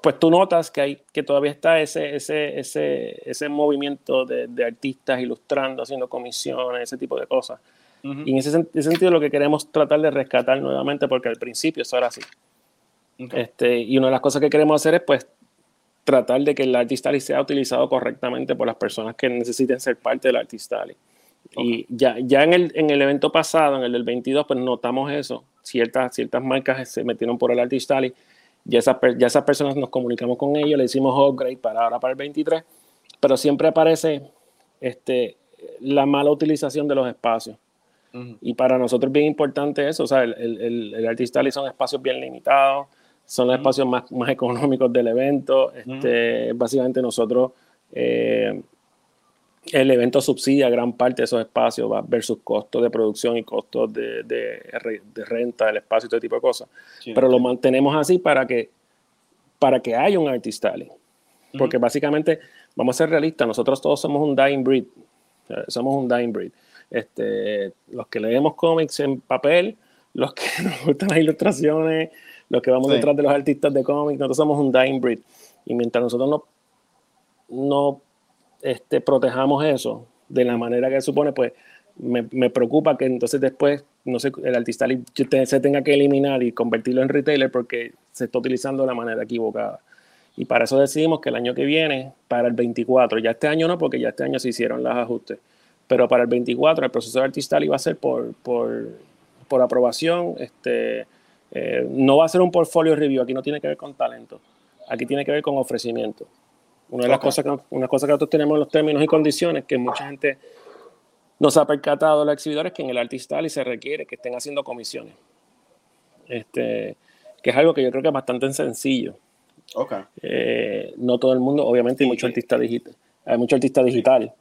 pues tú notas que, hay, que todavía está ese, ese, ese, ese movimiento de, de, artistas ilustrando, haciendo comisiones, ese tipo de cosas. Y en ese, sentido lo que queremos tratar de rescatar nuevamente, porque al principio eso era así. Este, y una de las cosas que queremos hacer es pues tratar de que el artista sea utilizado correctamente por las personas que necesiten ser parte del artista y ya, ya en, el, en el evento pasado, en el del 22, pues notamos eso. Ciertas, ciertas marcas se metieron por el Artist Alley. Ya esas, ya esas personas nos comunicamos con ellos, le hicimos upgrade para ahora para el 23, pero siempre aparece este, la mala utilización de los espacios. Y para nosotros es bien importante eso. O sea, el, el, el Artist Alley son espacios bien limitados, son los espacios más, más económicos del evento. Este, Básicamente nosotros... Eh, el evento subsidia gran parte de esos espacios versus costos de producción y costos de, de, renta del espacio y todo tipo de cosas. Pero lo mantenemos así para que, para que haya un artist Porque básicamente, vamos a ser realistas, nosotros todos somos un dying breed. Somos un dying breed. Este, los que leemos cómics en papel, los que (laughs) nos gustan las ilustraciones, los que vamos detrás de los artistas de cómics, nosotros somos un dying breed. Y mientras nosotros no, no este, protejamos eso de la manera que supone, pues me, me, preocupa que entonces después, no sé, el artista se tenga que eliminar y convertirlo en retailer porque se está utilizando de la manera equivocada. Y para eso decidimos que el año que viene, para el 24, ya este año no, porque ya este año se hicieron los ajustes, pero para el 24 el proceso de artistal iba a ser por, por, por aprobación, este, eh, no va a ser un portfolio review, aquí no tiene que ver con talento, aquí tiene que ver con ofrecimiento. Una de las cosas que, una cosa que nosotros tenemos en los términos y condiciones que mucha gente nos ha percatado los exhibidores que en el artista y se requiere que estén haciendo comisiones. Este, que es algo que yo creo que es bastante sencillo. Okay. Eh, no todo el mundo, obviamente, hay muchos artistas digitales. Hay muchos artistas digitales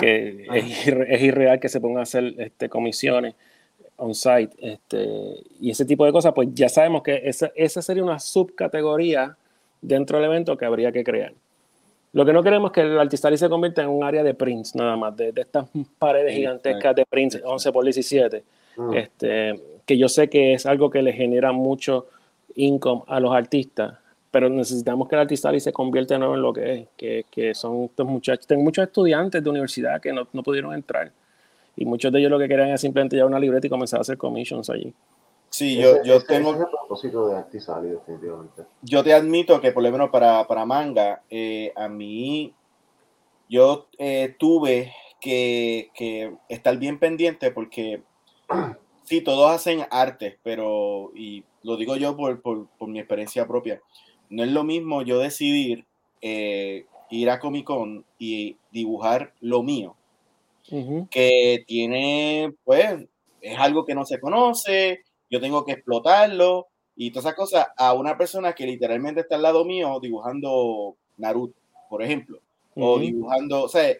que Es, irreal que se pongan a hacer este, comisiones on-site. Este, y ese tipo de cosas, pues ya sabemos que esa, esa sería una subcategoría dentro del evento que habría que crear. Lo que no queremos es que el Artistari se convierta en un área de prints, nada más, de, estas paredes gigantescas de prints 11 por 17, mm. este, que yo sé que es algo que le genera mucho income a los artistas, pero necesitamos que el artista se convierta de nuevo en lo que es, que, que son estos muchachos. Tengo muchos estudiantes de universidad que no, no, pudieron entrar y muchos de ellos lo que querían es simplemente llevar una libreta y comenzar a hacer commissions allí. Sí, yo, yo tengo. el propósito de Artisali, definitivamente. Yo te admito que, por lo menos para, para manga, eh, a mí, yo eh, tuve que, que, estar bien pendiente porque, (clears throat) sí, todos hacen arte, pero, y lo digo yo por, por, por mi experiencia propia, no es lo mismo yo decidir eh, ir a Comic Con y dibujar lo mío, que tiene, pues, es algo que no se conoce, yo tengo que explotarlo y todas esas cosas a una persona que literalmente está al lado mío dibujando Naruto, por ejemplo, o dibujando, o sea,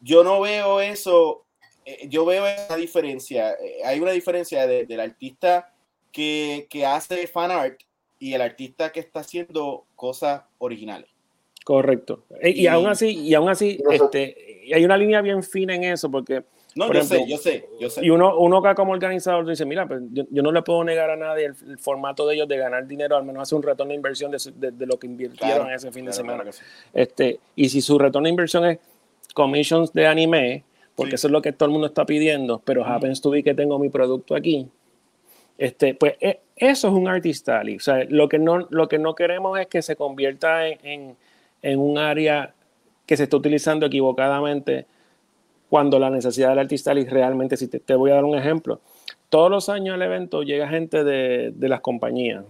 yo no veo eso, eh, yo veo esa diferencia, eh, hay una diferencia del artista que, que hace fan art y el artista que está haciendo cosas originales. Correcto. E, y, aún así, y aún así, este, hay una línea bien fina en eso, porque no, yo sé, yo sé, yo sé. Y uno, uno acá como organizador dice, mira, pues yo, no le puedo negar a nadie el, formato de ellos de ganar dinero, al menos hace un retorno de inversión de, de, lo que invirtieron ese fin de semana. este, y si su retorno de inversión es commissions de anime, porque eso es lo que todo el mundo está pidiendo, pero happens to be que tengo mi producto aquí, este, pues e, eso es un artist alley. O sea, lo que no, lo que no queremos es que se convierta en, en, en un área que se está utilizando equivocadamente cuando la necesidad del artista realmente, si te, voy a dar un ejemplo, todos los años al evento llega gente de, de las compañías,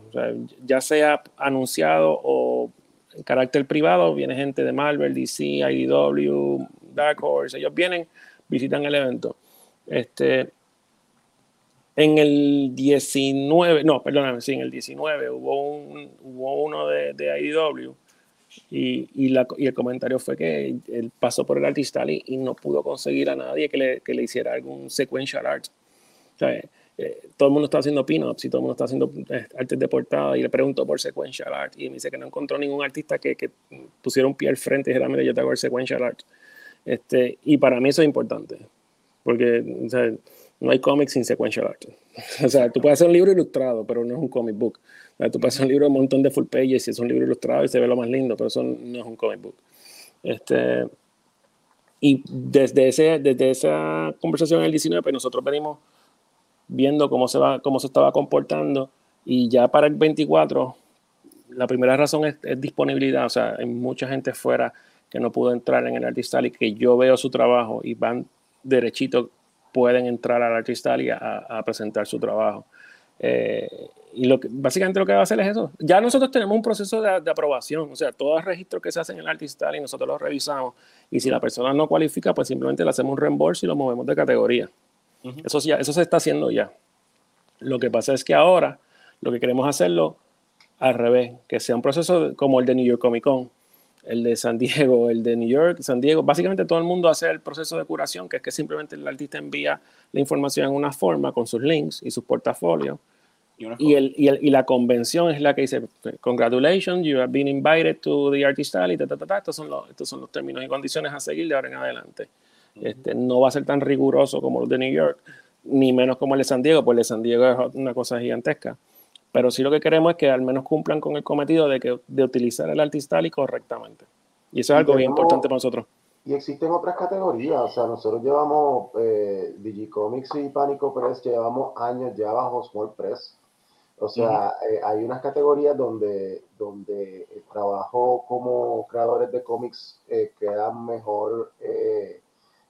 ya sea anunciado o en carácter privado, viene gente de Marvel, DC, IDW, Dark Horse, ellos vienen, visitan el evento. Este, en el 19, no, perdóname, sí, en el 19 hubo, un, hubo uno de, de IDW y, y, la, y, el comentario fue que él pasó por el artista y, no pudo conseguir a nadie que le, que le hiciera algún sequential art. O sea, eh, todo el mundo está haciendo pin-ups y todo el mundo está haciendo eh, artes de portada y le preguntó por sequential art y me dice que no encontró ningún artista que, que pusiera un pie al frente y dijera, mira, yo te hago el sequential art. Este, y para mí eso es importante, porque o sea, no hay cómics sin sequential art. (laughs) o sea, tú puedes hacer un libro ilustrado, pero no es un comic book. Tú pasas un libro un montón de full pages y es un libro ilustrado y se ve lo más lindo, pero eso no es un comic book. Este, y desde, ese, desde esa conversación en el 19, pues nosotros venimos viendo cómo se, va, cómo se estaba comportando y ya para el 24, la primera razón es, disponibilidad. O sea, hay mucha gente fuera que no pudo entrar en el Artist y que yo veo su trabajo y van derechito, pueden entrar al Artist Alley a, a presentar su trabajo. Eh, y lo que, básicamente lo que va a hacer es eso. Ya nosotros tenemos un proceso de, aprobación, o sea, todos los registros que se hacen en el Artistal y nosotros los revisamos. Y si la persona no cualifica, pues simplemente le hacemos un reembolso y lo movemos de categoría. eso, ya, eso se está haciendo ya. Lo que pasa es que ahora lo que queremos hacerlo al revés, que sea un proceso como el de New York Comic Con, el de San Diego, el de New York, San Diego. Básicamente todo el mundo hace el proceso de curación, que es que simplemente el artista envía la información en una forma con sus links y sus portafolios y, el, y, el, y, la convención es la que dice, congratulations, you have been invited to the Artist Alley, ta, ta, ta, Estos, son los, estos son los términos y condiciones a seguir de ahora en adelante. este, no va a ser tan riguroso como los de New York, ni menos como el de San Diego, porque el de San Diego es una cosa gigantesca. Pero sí lo que queremos es que al menos cumplan con el cometido de, que, de utilizar el Artist Alley correctamente. Y eso es algo bien importante para nosotros. Y existen otras categorías, o sea, nosotros llevamos eh, Digicomics y Pánico Press, llevamos años ya bajo Small Press o sea, eh, hay unas categorías donde, donde el trabajo como creadores de cómics eh, queda mejor, eh,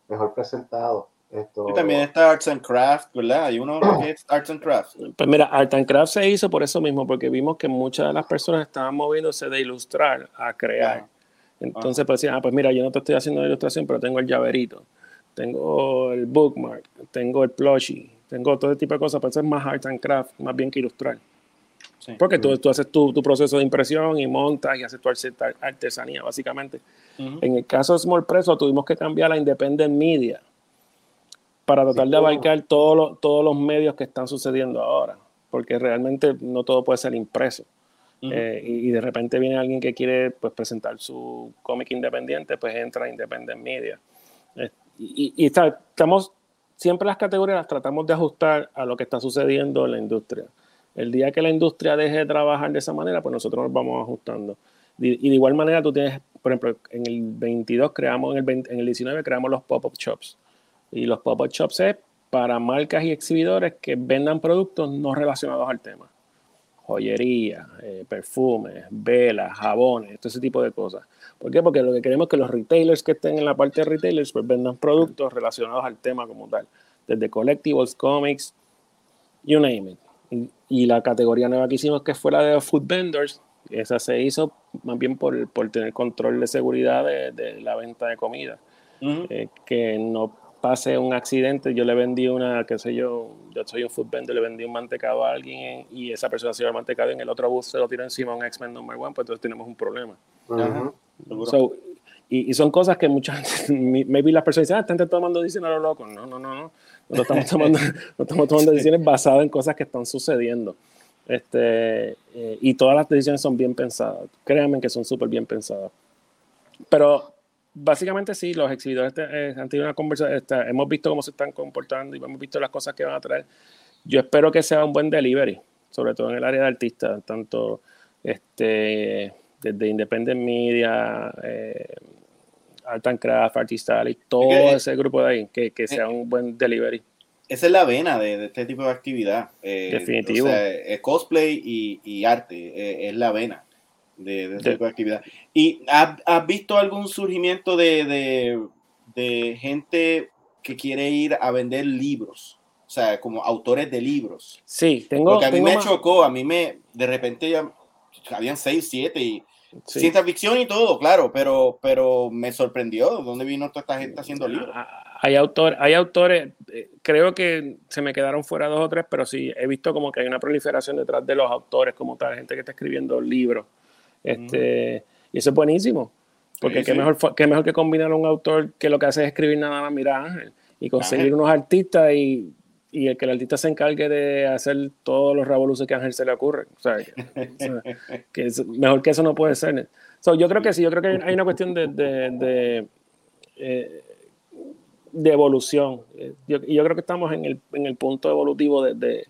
mejor presentado. Esto... Y también está Arts and Craft, ¿verdad? Hay uno que es Arts and Craft. Pues mira, Arts and Craft se hizo por eso mismo, porque vimos que muchas de las personas estaban moviéndose de ilustrar a crear. Entonces, pues decían, ah, pues mira, yo no te estoy haciendo la ilustración, pero tengo el llaverito, tengo el bookmark, tengo el plushie, tengo todo tipo de cosas, pero eso es más art and craft, más bien que ilustrar. Porque tú, tú, haces tu, tu, proceso de impresión y montas y haces tu artesanía, básicamente. En el caso de Small Press, tuvimos que cambiar a Independent Media para tratar de abarcar todos los, todos los medios que están sucediendo ahora, porque realmente no todo puede ser impreso. Eh, y, de repente viene alguien que quiere pues, presentar su cómic independiente, pues entra a Independent Media. Eh, y, y estamos siempre las categorías las tratamos de ajustar a lo que está sucediendo en la industria. El día que la industria deje de trabajar de esa manera, pues nosotros nos vamos ajustando. Y de igual manera tú tienes, por ejemplo, en el 22 creamos, en el, en el 19 creamos los pop-up shops. Y los pop-up shops es para marcas y exhibidores que vendan productos no relacionados al tema. Joyería, eh, perfumes, velas, jabones, todo ese tipo de cosas. ¿Por qué? Porque lo que queremos es que los retailers que estén en la parte de retailers pues vendan productos relacionados al tema como tal. Desde collectibles, comics, you name it. Y, la categoría nueva que hicimos, que fue la de food vendors, esa se hizo más bien por, por tener control de seguridad de, la venta de comida. Eh, que no pase un accidente, yo le vendí una, qué sé yo, yo soy un food vendor, le vendí un mantecado a alguien y esa persona se lleva el mantecado y en el otro bus se lo tira encima a un X-Men number one, pues entonces tenemos un problema. y, son cosas que muchas (laughs) maybe las personas dicen, ah, están tomando decisiones a lo loco. No, no, no, no. No estamos (laughs) tomando, no estamos tomando decisiones basadas en cosas que están sucediendo. Este, eh, y todas las decisiones son bien pensadas. Créanme que son súper bien pensadas. Pero básicamente sí, los exhibidores eh, han tenido una conversación, hemos visto cómo se están comportando y hemos visto las cosas que van a traer. Yo espero que sea un buen delivery, sobre todo en el área de artistas, tanto este, desde Independent Media, eh, Art and Craft, Artistali, todo ese grupo de ahí, que, que sea un buen delivery. Esa es la vena de, este tipo de actividad. Eh, Definitivo. cosplay y, y arte, es la vena de, de, tipo de actividad. ¿Y has, visto algún surgimiento de, de, gente que quiere ir a vender libros? O sea, como autores de libros. Sí, tengo. Porque a mí me chocó, a mí me, de repente ya habían seis, siete y ciencia ficción y todo, claro, pero, pero me sorprendió dónde vino toda esta gente haciendo libros. Ah, ah, hay, autor, hay autores, eh, creo que se me quedaron fuera dos o tres, pero sí he visto como que hay una proliferación detrás de los autores, como tal, gente que está escribiendo libros. Este, Y eso es buenísimo. Porque qué, Mejor, qué mejor que combinar un autor que lo que hace es escribir nada más, mira Ángel, y conseguir unos artistas y, y, el que el artista se encargue de hacer todos los revoluciones que a Ángel se le ocurre. O sea, que, (laughs) mejor que eso no puede ser. yo creo que sí, yo creo que hay, una cuestión de, de, de, eh, de evolución. Yo, y yo creo que estamos en el, en el punto evolutivo de,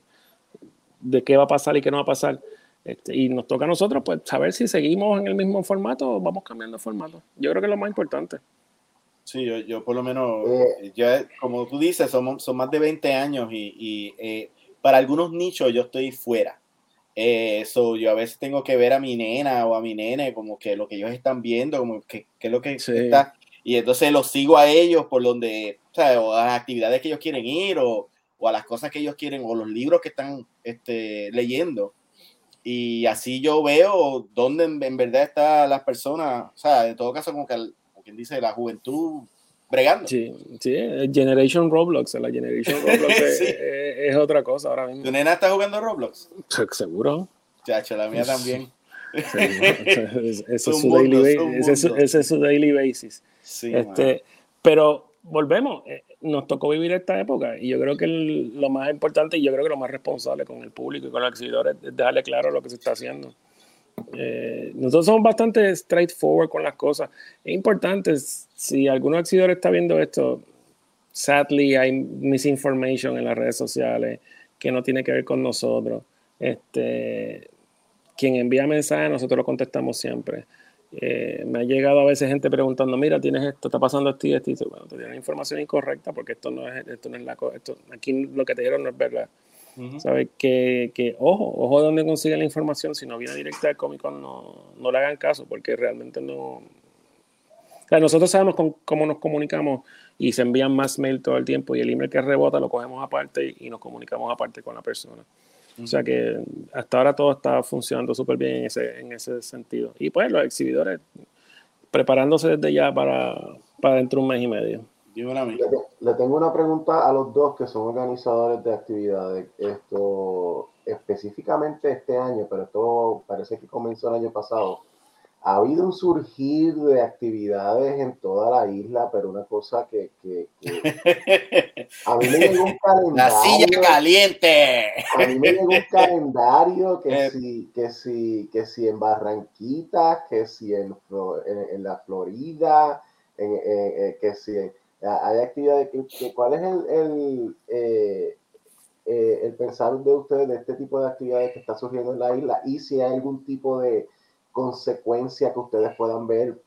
de, qué va a pasar y qué no va a pasar. Este, y nos toca a nosotros pues saber si seguimos en el mismo formato o vamos cambiando formato. Yo creo que es lo más importante. Sí, yo, yo por lo menos, eh, ya, como tú dices, somos, son más de 20 años y, y eh, para algunos nichos yo estoy fuera. Eh, yo a veces tengo que ver a mi nena o a mi nene como que lo que ellos están viendo, como que, que es lo que está. Y entonces los sigo a ellos por donde, o, sea, o a las actividades que ellos quieren ir o, o, a las cosas que ellos quieren o los libros que están este, leyendo y así yo veo dónde en, verdad están las personas, o sea, en todo caso como que, como quien dice, la juventud bregando. Sí, sí, Generation Roblox, la Generation Roblox (laughs) es, otra cosa ahora mismo. ¿Tu nena está jugando Roblox? Seguro. Chacho, la mía también. ese, es su daily, basis. Sí, este, pero volvemos, eh, nos tocó vivir esta época y yo creo que lo más importante y yo creo que lo más responsable con el público y con los exhibidores es dejarle claro lo que se está haciendo. Eh, nosotros somos bastante straightforward con las cosas. Es importante, si alguno exhibidor está viendo esto, sadly hay misinformation en las redes sociales que no tiene que ver con nosotros. Este, quien envía mensajes, nosotros lo contestamos siempre. Eh, me ha llegado a veces gente preguntando, mira, tienes esto, está pasando esto y esto, y dice, bueno, te dieron información incorrecta porque esto no es, esto no es la esto, aquí lo que te dieron no es verdad. ¿Sabes? Que, que, ojo, ojo de dónde consiguen la información, si no viene directa del Comic Con, no, no le hagan caso, porque realmente no... O sea, nosotros sabemos cómo nos comunicamos y se envían más mail todo el tiempo y el email que rebota lo cogemos aparte y nos comunicamos aparte con la persona. O sea que hasta ahora todo está funcionando súper bien en ese, en ese sentido. Y pues los exhibidores preparándose desde ya para, para dentro de un mes y medio. Le, tengo una pregunta a los dos que son organizadores de actividades. Esto específicamente este año, pero esto parece que comenzó el año pasado ha habido un surgir de actividades en toda la isla, pero una cosa que, (laughs) a mí me llegó un calendario. La silla caliente. A mí me llegó un calendario que eh. si, que si, que si en Barranquitas, que si en, en, la Florida, en, que si hay actividades, que, ¿cuál es el, el, eh, eh, el pensar de ustedes de este tipo de actividades que está surgiendo en la isla y si hay algún tipo de consecuencia que ustedes puedan ver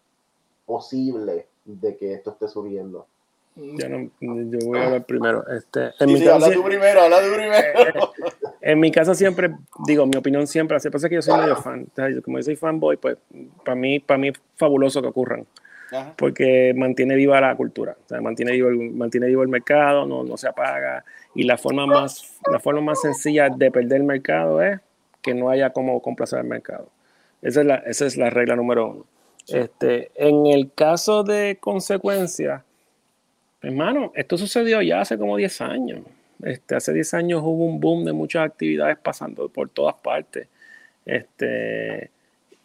posible de que esto esté surgiendo. Yo, no, yo voy a hablar primero. Este, en mi habla tú primero, habla tú primero. (laughs) en mi caso siempre, digo, mi opinión siempre, hace pasa que yo soy medio fan. Como yo soy fanboy, pues para mí, para mí es fabuloso que ocurran. Porque mantiene viva la cultura, o sea, mantiene, vivo el, mantiene vivo el mercado, no, no se apaga. Y la forma, más, la forma más sencilla de perder el mercado es que no haya como complacer al mercado. Esa es la, esa es la regla número uno. Este, en el caso de consecuencias, hermano, esto sucedió ya hace como 10 años. Este, hace 10 años hubo un boom de muchas actividades pasando por todas partes. Este,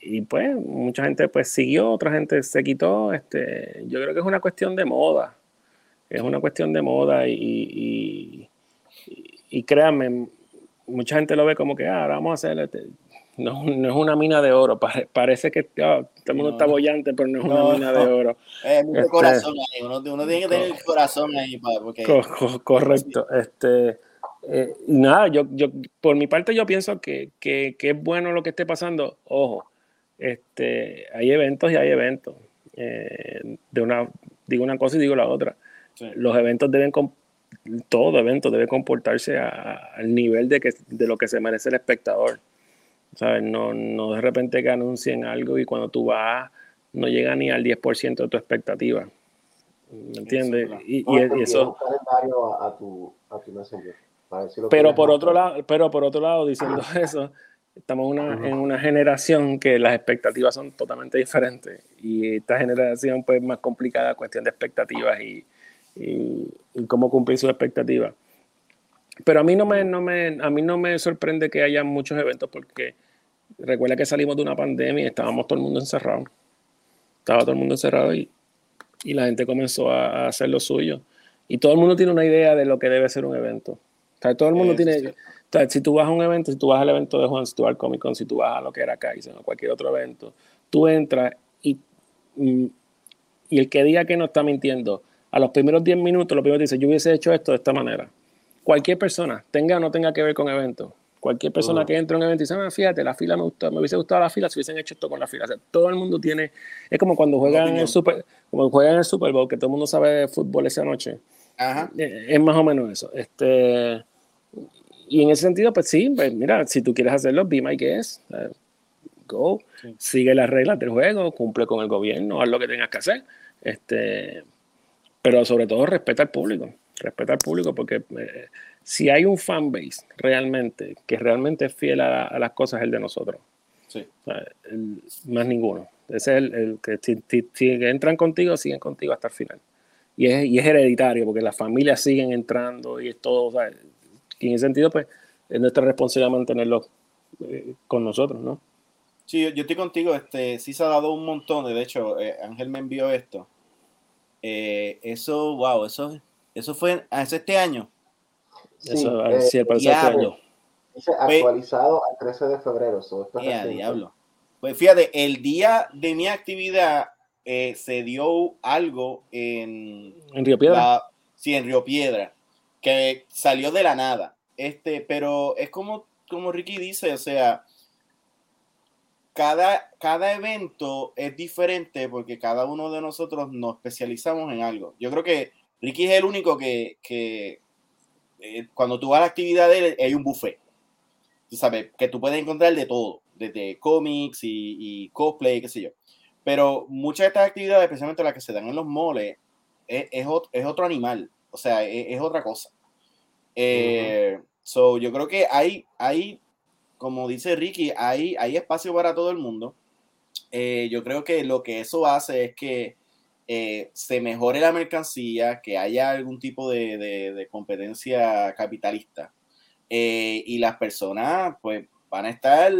y pues mucha gente pues siguió, otra gente se quitó. Este, yo creo que es una cuestión de moda. Es una cuestión de moda y, y, créanme, mucha gente lo ve como que ah, ahora vamos a hacer, este, no, no, es una mina de oro, parece que ah, todo el mundo está bollante, pero no es una mina de oro. Es mucho este, corazón ahí, uno, uno, tiene que tener el corazón ahí. Para, porque, correcto, este, eh, nada, yo, yo, por mi parte yo pienso que, que, que, es bueno lo que esté pasando, ojo, este, hay eventos y hay eventos. Eh, de una, digo una cosa y digo la otra. Los eventos deben, todo evento debe comportarse al nivel de, que, de lo que se merece el espectador. ¿Sabes? No, no de repente que anuncien algo y cuando tú vas no llega ni al 10% de tu expectativa. ¿Me entiendes? y, eso... pero por otro lado, pero por otro lado, diciendo eso, estamos en una generación que las expectativas son totalmente diferentes y esta generación pues más complicada cuestión de expectativas y, y, cómo cumplir sus expectativas pero a mí no me, no me a mí no me sorprende que haya muchos eventos porque recuerda que salimos de una pandemia y estábamos todo el mundo encerrado. Estaba todo el mundo encerrado y, y la gente comenzó a, hacer lo suyo. Y todo el mundo tiene una idea de lo que debe ser un evento. O sea, todo el mundo tiene si tú vas a un evento, si tú vas al evento de Juan, si tú vas al Comic Con, si tú vas a lo que era Kaizen o cualquier otro evento, tú entras y, mm, y el que diga que no está mintiendo, a los primeros 10 minutos, lo primero dice, yo hubiese hecho esto de esta manera. Cualquier persona, tenga o no tenga que ver con eventos, cualquier persona que entre a un evento y dice, ah, fíjate, la fila me gustó, me hubiese gustado la fila si hubiesen hecho esto con la fila. O sea, todo el mundo tiene, es como cuando juegan en el Super, como juegan en el Super Bowl, que todo el mundo sabe de fútbol esa noche. Ajá. Eh, es más o menos eso. Este, y en ese sentido, pues sí, pues mira, si tú quieres hacerlo, be my guest. go, sigue las reglas del juego, cumple con el gobierno, haz lo que tengas que hacer. Este, pero sobre todo respeta al público. Respeta al público porque eh, si hay un fanbase realmente que realmente es fiel a, las cosas, es el de nosotros. Sí. más ninguno. Ese es el, que si, entran contigo, siguen contigo hasta el final. Y es, y es hereditario porque las familias siguen entrando y es todo. Y en ese sentido, pues, es nuestra responsabilidad mantenerlo eh, con nosotros, ¿no? Sí, yo, estoy contigo, este, sí se ha dado un montón, de, hecho, eh, Ángel me envió esto. Eh, eso, wow, eso, eso fue hace este año. Sí, eso, sí, el este año. Dice pues, actualizado al 13 de febrero. So, diablo. Pues fíjate, el día de mi actividad se dio algo en... ¿En Río Piedra? sí, en Río Piedra que salió de la nada. Este, pero es como, como Ricky dice, o sea, cada, cada evento es diferente porque cada uno de nosotros nos especializamos en algo. Yo creo que Ricky es el único que, que eh, cuando tú vas a la actividad de él, hay un buffet. Tú sabes, que tú puedes encontrar de todo, desde cómics y, cosplay, qué sé yo. Pero muchas de estas actividades, especialmente las que se dan en los moles, es, es, es otro animal. O sea, es, otra cosa. Eh, so, yo creo que hay, hay, como dice Ricky, hay, hay espacio para todo el mundo. Eh, yo creo que lo que eso hace es que eh, se mejore la mercancía, que haya algún tipo de, competencia capitalista. y las personas, pues, van a estar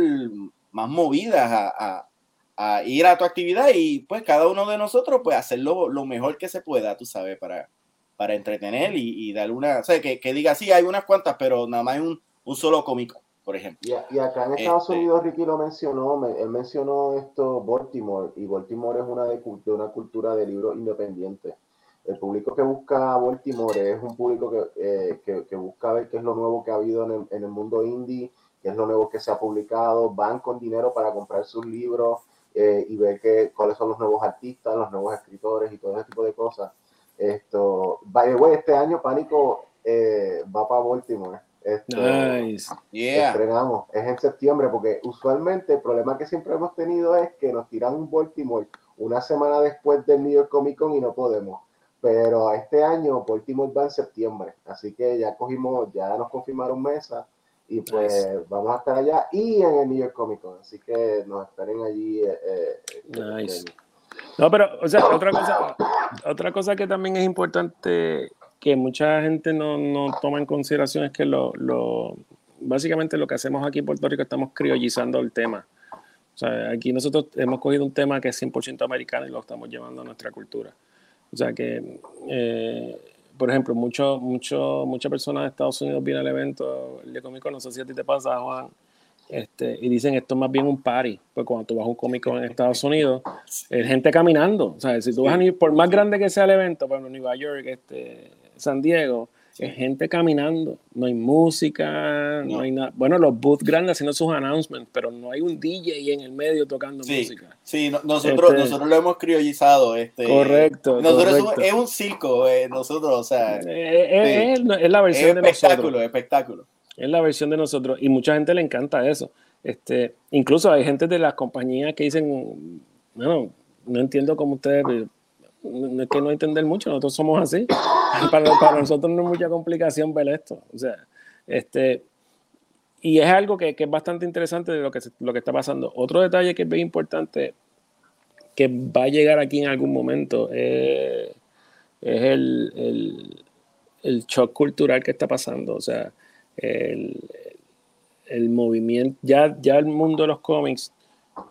más movidas a, ir a tu actividad y, pues, cada uno de nosotros, pues, hacerlo lo mejor que se pueda, tú sabes, para, entretener y, dar una, o sea, que, diga, sí, hay unas cuantas, pero nada más hay un solo cómico, por ejemplo. Y, acá en Estados este Unidos, Ricky lo mencionó, él mencionó esto, Baltimore, y Baltimore es una de, de una cultura de libros independientes. El público que busca Baltimore es un público que, eh, que, busca ver qué es lo nuevo que ha habido en el, en el, mundo indie, qué es lo nuevo que se ha publicado, van con dinero para comprar sus libros eh, y ver que, cuáles son los nuevos artistas, los nuevos escritores y todo ese tipo de cosas. Esto, by the este año Pánico eh, va para Baltimore. Esto, nice. Estrenamos, es en septiembre, porque usualmente el problema que siempre hemos tenido es que nos tiran un Baltimore una semana después del New York Comic Con y no podemos. Pero este año Baltimore va en septiembre, así que ya cogimos, ya nos confirmaron mesa y pues vamos a estar allá y en el New York Comic Con, así que nos esperen allí. Eh, eh nice. No, pero, o sea, otra cosa, otra cosa que también es importante que mucha gente no, no toma en consideración es que lo, lo, básicamente lo que hacemos aquí en Puerto Rico estamos criollizando el tema. O sea, aquí nosotros hemos cogido un tema que es 100% americano y lo estamos llevando a nuestra cultura. O sea que, eh, por ejemplo, mucho, mucho, muchas personas de Estados Unidos vienen al evento el de Comic no sé si a ti te pasa, Juan, este, y dicen esto es más bien un party, pues cuando tú vas a un Comic Con en Estados Unidos, es gente caminando. O sea, si tú vas a por más grande que sea el evento, por ejemplo, Nueva York, este, San Diego, es gente caminando, no hay música, no, hay nada. Bueno, los booths grandes haciendo sus announcements, pero no hay un DJ en el medio tocando música. Sí, nosotros, este, nosotros lo hemos criollizado. Este, correcto. Nosotros Es, un, circo, eh, nosotros, o sea. Eh, eh, es, es, la versión de espectáculo, Espectáculo, Es la versión de nosotros y mucha gente le encanta eso. Este, incluso hay gente de las compañías que dicen, bueno, no entiendo cómo ustedes no es que no entender mucho, nosotros somos así. (laughs) Para, nosotros no es mucha complicación ver esto. O sea, este, y es algo que, es bastante interesante de lo que, lo que está pasando. Otro detalle que es bien importante, que va a llegar aquí en algún momento, es el, el, shock cultural que está pasando. O sea, el, el movimiento, ya, ya el mundo de los cómics,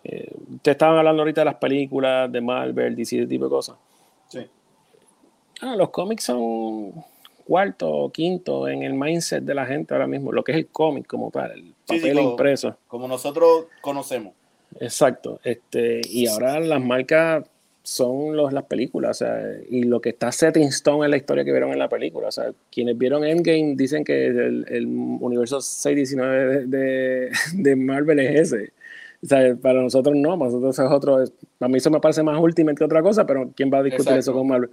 eh, te estaban hablando ahorita de las películas de Marvel, DC, ese tipo de cosas Ah, los cómics son cuarto o quinto en el mindset de la gente ahora mismo, lo que es el cómic como tal, el papel impreso. Como nosotros conocemos. Exacto. Este, y ahora las marcas son los, las películas, o sea, y lo que está set in stone es la historia que vieron en la película. O sea, quienes vieron Endgame dicen que el, el universo 619 de, de, Marvel es ese. O sea, para nosotros no, para nosotros es otro. A mí eso me parece más Ultimate que otra cosa, pero ¿quién va a discutir eso con Marvel?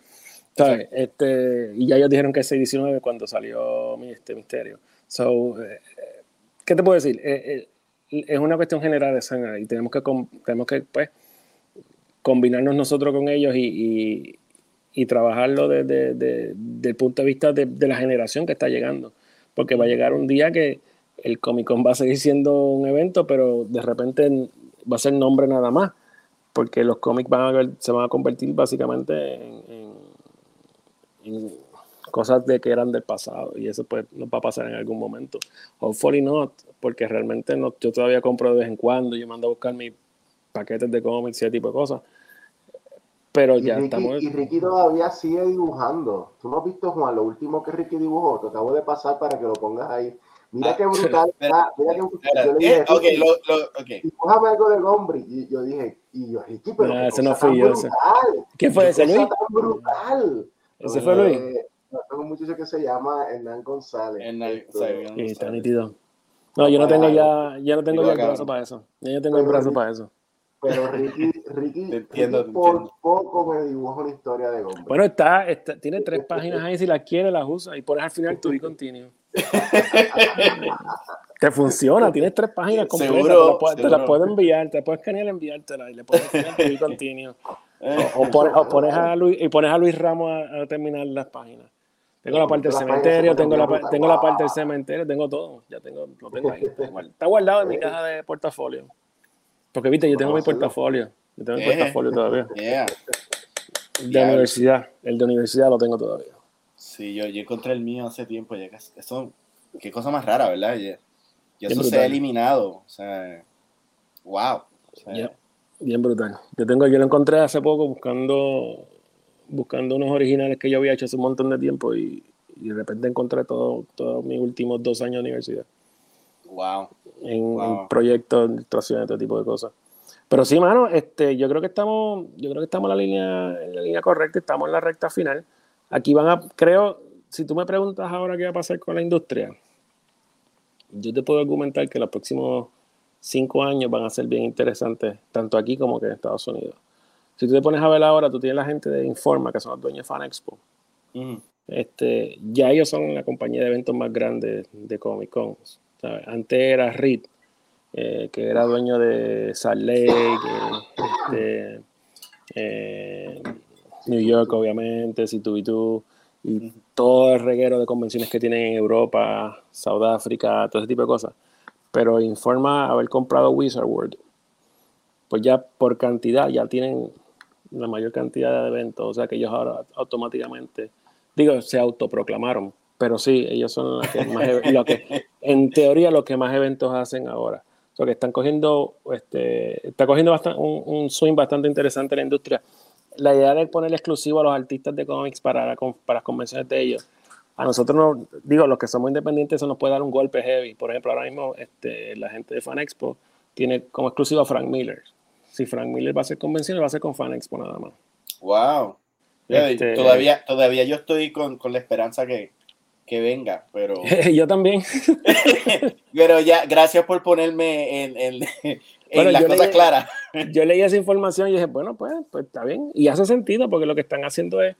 Este, y ya ellos dijeron que es 619 cuando salió este misterio. So, eh, ¿Qué te puedo decir? Eh, eh, es una cuestión general de sangre y tenemos que, tenemos que pues, combinarnos nosotros con ellos y, y, trabajarlo desde, el punto de vista de, de, la generación que está llegando. Porque va a llegar un día que el Comic Con va a seguir siendo un evento, pero de repente va a ser nombre nada más. Porque los cómics van a, se van a convertir básicamente en cosas de que eran del pasado y eso pues nos va a pasar en algún momento. Hopefully not, porque realmente no, yo todavía compro de vez en cuando, yo mando a buscar mis paquetes de cómics y ese tipo de cosas. Pero ya estamos. Y Ricky todavía sigue dibujando. Tú no has visto, Juan, lo último que Ricky dibujó. Te acabo de pasar para que lo pongas ahí. Mira ah, qué brutal. mira qué brutal. Yo le dije, okay, lo, lo, okay. dibújame algo de Gombri. Y yo dije, y yo, Ricky, pero. No, ese no fui yo. ¿Qué fue ese, Luis? tan brutal. ¿Ese fue Luis? Eh, tengo un muchacho que se llama Hernán González. Hernán González. Sí, está nítido. No, yo no tengo ya, ya no tengo ya el brazo para eso. Yo no tengo el brazo para eso. Pero Ricky, Ricky, entiendo, por poco me dibuja una historia de Gombri. Bueno, está, está, tiene tres páginas ahí, si las quiere las usa y pones al final tu (laughs) y continuo. te funciona, tienes tres páginas completas, seguro, te, las puedo enviar, te puedes escanear y enviártela y le puedes poner tu (laughs) y continuo. O, (laughs) pones a Luis, y pones a Luis Ramos a, terminar las páginas. Tengo la parte del cementerio, tengo la, tengo la parte del cementerio, tengo todo. Ya tengo, lo tengo ahí. Está guardado en mi (laughs) caja de portafolio. Porque viste, yo tengo mi portafolio. Yo tengo mi portafolio todavía. De universidad. El de universidad lo tengo todavía. Sí, yo, yo encontré el mío hace tiempo. Ya eso, qué cosa más rara, ¿verdad? Ya, eso se ha eliminado. O sea, wow. Bien brutal. Yo tengo, yo lo encontré hace poco buscando, buscando unos originales que yo había hecho hace un montón de tiempo y, de repente encontré todos todo mis últimos dos años de universidad. Wow. En, proyectos, ilustraciones, todo tipo de cosas. Pero sí, mano, este, yo creo que estamos, yo creo que estamos en la línea, en la línea correcta, estamos en la recta final. aquí van a, creo, si tú me preguntas ahora qué va a pasar con la industria, yo te puedo argumentar que los próximos cinco años van a ser bien interesantes, tanto aquí como que en Estados Unidos. Si tú te pones a ver ahora, tú tienes la gente de Informa, que son los dueños de Fan Expo. este, ya ellos son la compañía de eventos más grande de Comic Con. Antes era Reed, eh, que era dueño de Salt Lake, este, eh, New York, obviamente, C2B2, y todo el reguero de convenciones que tienen en Europa, Sudáfrica, todo ese tipo de cosas pero informa haber comprado Wizard World, pues ya por cantidad ya tienen la mayor cantidad de eventos, o sea que ellos ahora automáticamente, digo, se autoproclamaron, pero sí, ellos son que más, lo que, en teoría, los que más eventos hacen ahora. O sea que están cogiendo, este, está cogiendo un, un, swing bastante interesante en la industria. La idea de poner exclusivo a los artistas de cómics para, para las convenciones de ellos a nosotros, no, digo, los que somos independientes, eso nos puede dar un golpe heavy. Por ejemplo, ahora mismo este, la gente de Fan Expo tiene como exclusivo a Frank Miller. Si Frank Miller va a ser convención, va a ser con Fan Expo nada más. Wow. Este, todavía, todavía yo estoy con, con la esperanza que, que venga, pero... (laughs) yo también. (laughs) pero ya, gracias por ponerme en, en, en las cosas claras. yo leí esa información y dije, bueno, pues, pues está bien. Y hace sentido porque lo que están haciendo es...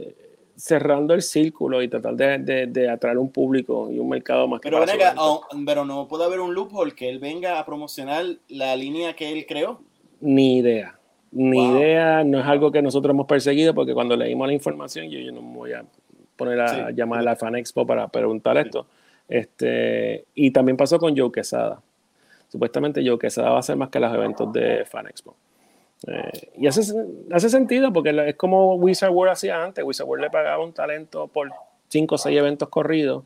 Eh, cerrando el círculo y tratar de, de, atraer un público y un mercado más pero, venga, oh, pero no puede haber un loophole que él venga a promocionar la línea que él creó. Ni idea. Ni idea, no es algo que nosotros hemos perseguido porque cuando leímos la información, yo, yo no me voy a poner a llamar a la Fan Expo para preguntar esto. Este, y también pasó con Joe Quesada. Supuestamente Joe Quesada va a ser más que los eventos de Fan Expo. Eh, y hace, hace sentido porque es como Wizard World hacía antes. Wizard World le pagaba un talento por 5 o 6 eventos corridos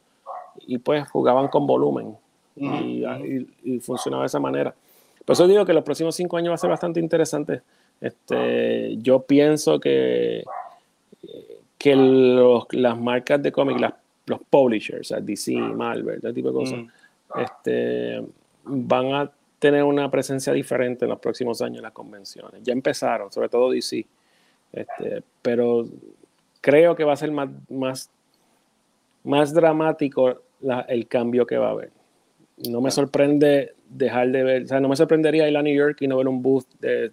y pues jugaban con volumen y, funcionaba de esa manera. Por eso digo que los próximos 5 años va a ser bastante interesante. Este, yo pienso que, que los, las marcas de cómic, los publishers, DC, Marvel, ese tipo de cosas, este, van a tener una presencia diferente en los próximos años en las convenciones. Ya empezaron, sobre todo DC, este, pero creo que va a ser más, más, más dramático el cambio que va a haber. No me sorprende dejar de ver, o sea, no me sorprendería ir a New York y no ver un booth de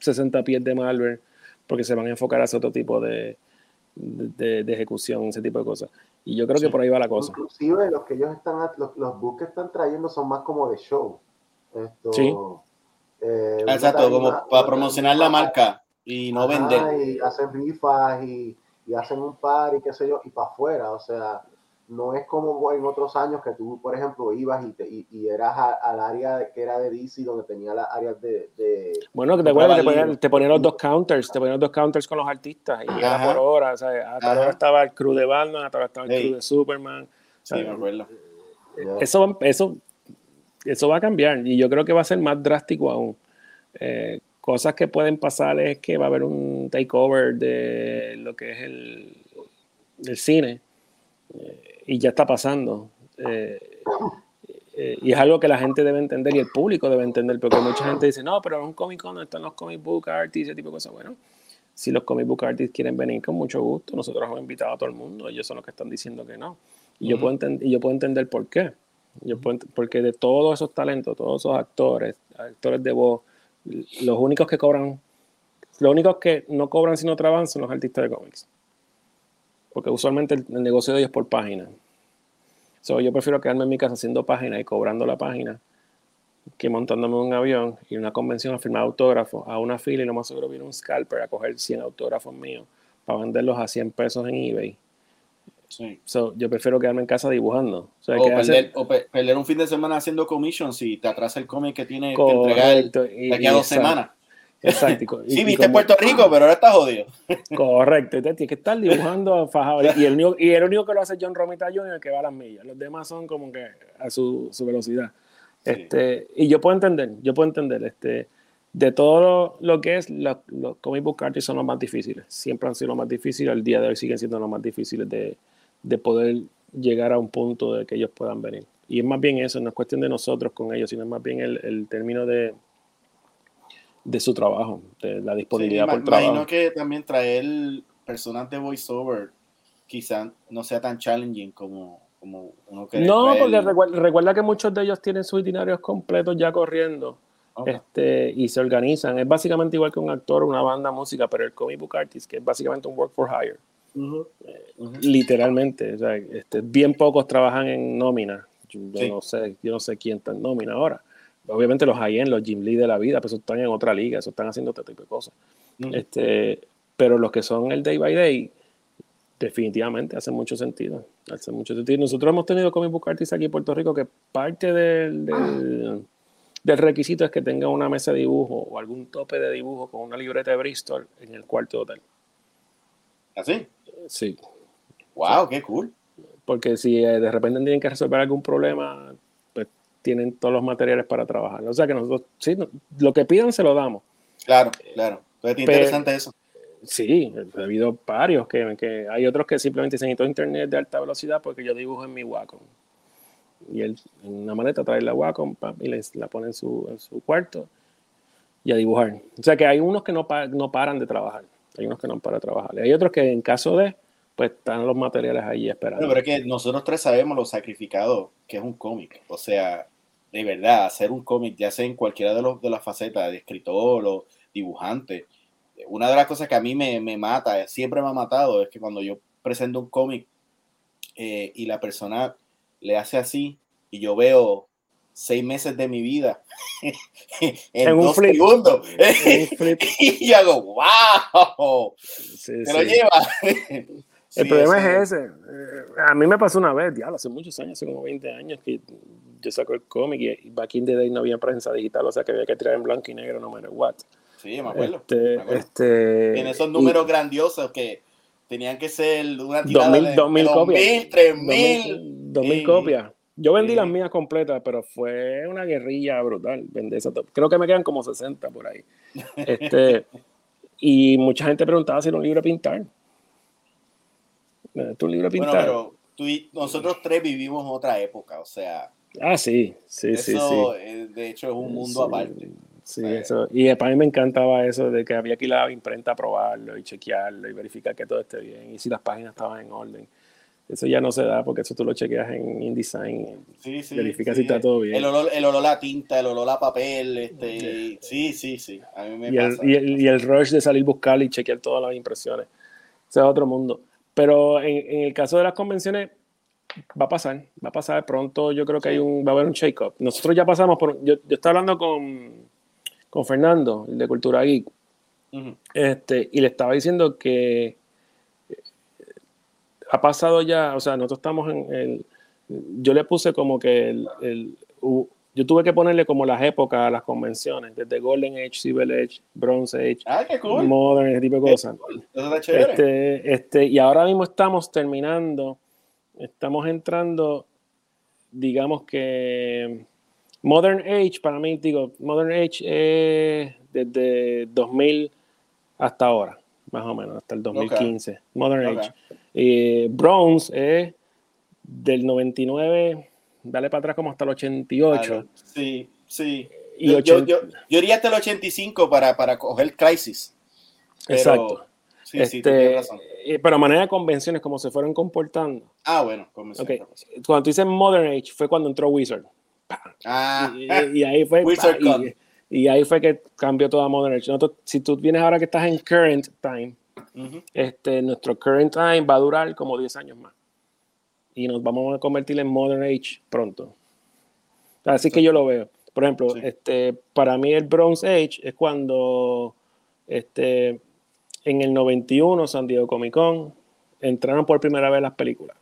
60 pies de Marvel, porque se van a enfocar a ese otro tipo de, de, ejecución, ese tipo de cosas. Y yo creo que por ahí va la cosa. Inclusive los que ellos están, los, los booths que están trayendo son más como de show. Esto, sí. Eh, Exacto, como para promocionar la marca y no vender. Y hacen rifas y, y, hacen un par y qué sé yo, y para afuera, o sea, no es como en otros años que tú, por ejemplo, ibas y, te, y, eras al área que era de DC, donde tenía las áreas de... de bueno, que te acuerdas, te ponían, te ponían, los dos counters, te ponían los dos counters con los artistas, y era por hora, o sea, a tal hora estaba el crew de Batman, a tal hora estaba el crew de Superman. Sí, me acuerdo. Eso, eso eso va a cambiar y yo creo que va a ser más drástico aún. Eh, cosas que pueden pasar es que va a haber un takeover de lo que es el, el cine eh, y ya está pasando. Eh, y es algo que la gente debe entender y el público debe entender, porque mucha gente dice, no, pero en un Comic Con están los comic book artists, ese tipo de cosas. Bueno, si los comic book artists quieren venir con mucho gusto, nosotros hemos invitado a todo el mundo, ellos son los que están diciendo que no. Y, yo, puedo y yo puedo entender por qué. Porque de todos esos talentos, todos esos actores, actores de voz, los únicos que cobran, los únicos que no cobran si no trabajan son los artistas de cómics. Porque usualmente el, negocio de ellos es por página. So, yo prefiero quedarme en mi casa haciendo página y cobrando la página que montándome un avión y una convención a firmar autógrafos a una fila y lo más seguro viene un scalper a coger 100 autógrafos míos para venderlos a 100 pesos en eBay yo prefiero quedarme en casa dibujando. O, perder, un fin de semana haciendo commissions si te atrasa el cómic que tiene que entregar de aquí a dos semanas. Exacto. (laughs) sí, viste Puerto Rico, pero ahora estás jodido. (laughs) Correcto. Tienes que estar dibujando fajado. Y el, único, y el único que lo hace John Romita Jr. que va a las millas. Los demás son como que a su, velocidad. Este, y yo puedo entender, yo puedo entender, este, de todo lo, que es, los, los comic book artists son los más difíciles. Siempre han sido los más difíciles. El día de hoy siguen siendo los más difíciles de, de poder llegar a un punto de que ellos puedan venir. Y es más bien eso, no es cuestión de nosotros con ellos, sino es más bien el, el término de, de su trabajo, de la disponibilidad por trabajo. Imagino que también traer personas de voiceover quizás no sea tan challenging como, como uno que... No, porque recuerda, que muchos de ellos tienen sus itinerarios completos ya corriendo este, y se organizan. Es básicamente igual que un actor, una banda, música, pero el comic book artist, que es básicamente un work for hire. Literalmente, o sea, este, bien pocos trabajan en nómina. Yo, no sé, yo no sé quién está en nómina ahora. Obviamente los high los Jim Lee de la vida, pues están en otra liga, eso están haciendo este tipo de cosas. este, pero los que son el day by day, definitivamente hace mucho sentido. Hace mucho sentido. Nosotros hemos tenido comic book artists aquí en Puerto Rico que parte del, del, requisito es que tenga una mesa de dibujo o algún tope de dibujo con una libreta de Bristol en el cuarto hotel. ¿Así? Sí. Wow, qué cool. Porque si eh, de repente tienen que resolver algún problema, pues tienen todos los materiales para trabajar. O sea que nosotros, sí, lo que pidan se lo damos. Claro, claro. Entonces, interesante eso. Sí, ha habido varios que, que, hay otros que simplemente dicen necesito internet de alta velocidad porque yo dibujo en mi Wacom. Y él en una maleta trae la Wacom y les, la pone en su, en su cuarto y a dibujar. O sea que hay unos que no, no paran de trabajar. Hay unos que no paran de trabajar. hay otros que en caso de, pues están los materiales ahí esperando. pero es que nosotros tres sabemos lo sacrificado que es un cómic. O sea, de verdad, hacer un cómic, ya sea en cualquiera de, los, de las facetas, de escritor o dibujante, una de las cosas que a mí me, mata, siempre me ha matado, es que cuando yo presento un cómic eh, y la persona le hace así y yo veo seis meses de mi vida. (laughs) En, dos segundos. (laughs) Y hago wow se lo lleva. El (laughs) problema es ese. Eh, a mí me pasó una vez ya hace muchos años hace como 20 años que yo saco el cómic y back in the day no había prensa digital o sea que había que tirar en blanco y negro no matter what. Sí, me acuerdo. Este, este en esos números grandiosos que tenían que ser una tirada 2000, de 2000 copias. 3000. 2000 copias. Yo vendí las mías completas, pero fue una guerrilla brutal. Vendí esa Creo que me quedan como 60 por ahí. Este, y mucha gente preguntaba si era un libro a pintar. ¿Es un libro a pintar? Bueno, pero nosotros tres vivimos otra época, o sea. Ah, sí, sí, sí, sí. de hecho, es un mundo aparte. Sí, eso. Y para mí me encantaba eso de que había que ir a la imprenta a probarlo y chequearlo y verificar que todo esté bien y si las páginas estaban en orden. Eso ya no se da porque eso tú lo chequeas en InDesign. Sí, sí. Verificas si está todo bien. El olor, el olor a tinta, el olor a papel. Este, sí, sí, sí. A mí me y, pasa. El, y, el, y, el, rush de salir a buscar y chequear todas las impresiones. Ese es otro mundo. Pero en, en, el caso de las convenciones, va a pasar. Va a pasar pronto. Yo creo que hay un, va a haber un shake-up. Nosotros ya pasamos por. Yo, yo estaba hablando con con Fernando, el de Cultura Geek, este, y le estaba diciendo que ha pasado ya, o sea, nosotros estamos en el, yo le puse como que el, yo tuve que ponerle como las épocas a las convenciones, desde Golden Age, Silver Age, Bronze Age, ah, Modern, ese tipo de cosas. Este, este, y ahora mismo estamos terminando, estamos entrando, digamos que Modern Age, para mí, digo, Modern Age es desde 2000 hasta ahora, más o menos, hasta el 2015. Modern Age. Y Bronze es del 99, dale para atrás como hasta el 88. sí, sí. yo, yo, iría hasta el 85 para, para coger Crisis. Exacto. Sí, este, razón. Pero a manera de convenciones, como se fueron comportando. Ah, bueno, convenciones. Cuando tú dices Modern Age, fue cuando entró Wizard. Ah, y, ahí fue (laughs) y, ahí fue que cambió toda Modern Age. si tú vienes ahora que estás en Current Time, este, nuestro Current Time va a durar como 10 años más. Y nos vamos a convertir en Modern Age pronto. Así que yo lo veo. Por ejemplo, este, para mí el Bronze Age es cuando este, en el 91 San Diego Comic Con entraron por primera vez las películas.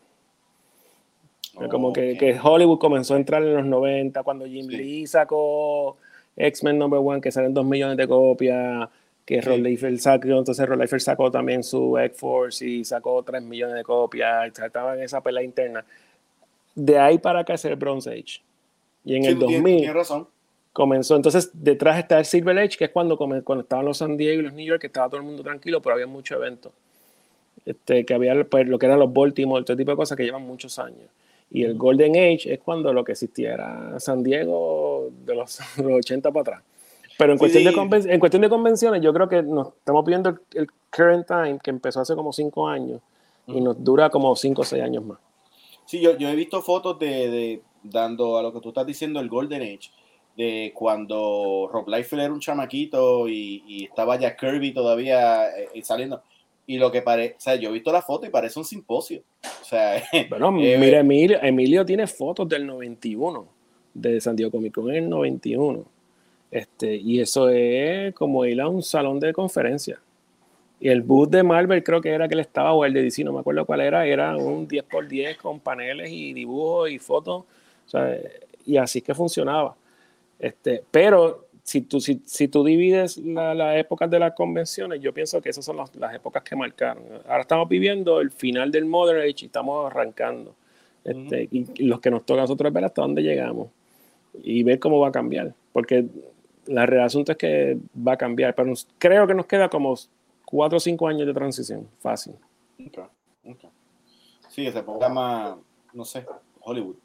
Como que, que, Hollywood comenzó a entrar en los 90, cuando Jim Lee sacó X-Men Number One, que salen 2 millones de copias, que sí. sacó, entonces Liefeld sacó también su X-Force y sacó 3 millones de copias, en esa pelea interna. De ahí para acá es el Bronze Age. Y en el 2000 razón. comenzó, entonces detrás está el Silver Age, que es cuando, cuando estaban los San Diego y los New York, que estaba todo el mundo tranquilo, pero había muchos eventos. Este, que había pues, lo que eran los Baltimore, todo tipo de cosas que llevan muchos años. Y el Golden Age es cuando lo que existía era San Diego de los, (laughs) 80 para atrás. Pero en cuestión, De en cuestión de convenciones, yo creo que nos estamos viendo el, current time que empezó hace como cinco años y nos dura como cinco o seis años más. Sí, yo, yo he visto fotos de, de, dando a lo que tú estás diciendo el Golden Age, de cuando Rob Liefeld era un chamaquito y, estaba ya Kirby todavía eh, eh, saliendo. Y lo que parece, o sea, yo he visto la foto y parece un simposio. O sea, (laughs) bueno, eh, mira, Emilio, Emilio tiene fotos del 91, de San Diego Comic Con en el 91. Este, y eso es como ir a un salón de conferencia. Y el booth de Marvel creo que era que él estaba, o el de DC, no me acuerdo cuál era, era un 10x10 con paneles y dibujos y fotos. O sea, y así que funcionaba. Este, pero si tú, si, si tú divides las la épocas de las convenciones, yo pienso que esas son las, las, épocas que marcaron. Ahora estamos viviendo el final del Modern Age y estamos arrancando. Este, Y los que nos toca a nosotros es ver hasta dónde llegamos y ver cómo va a cambiar. Porque la realidad asunto es que va a cambiar, pero creo que nos queda como cuatro o cinco años de transición, fácil. Sí, se ponga más, no sé, Hollywood.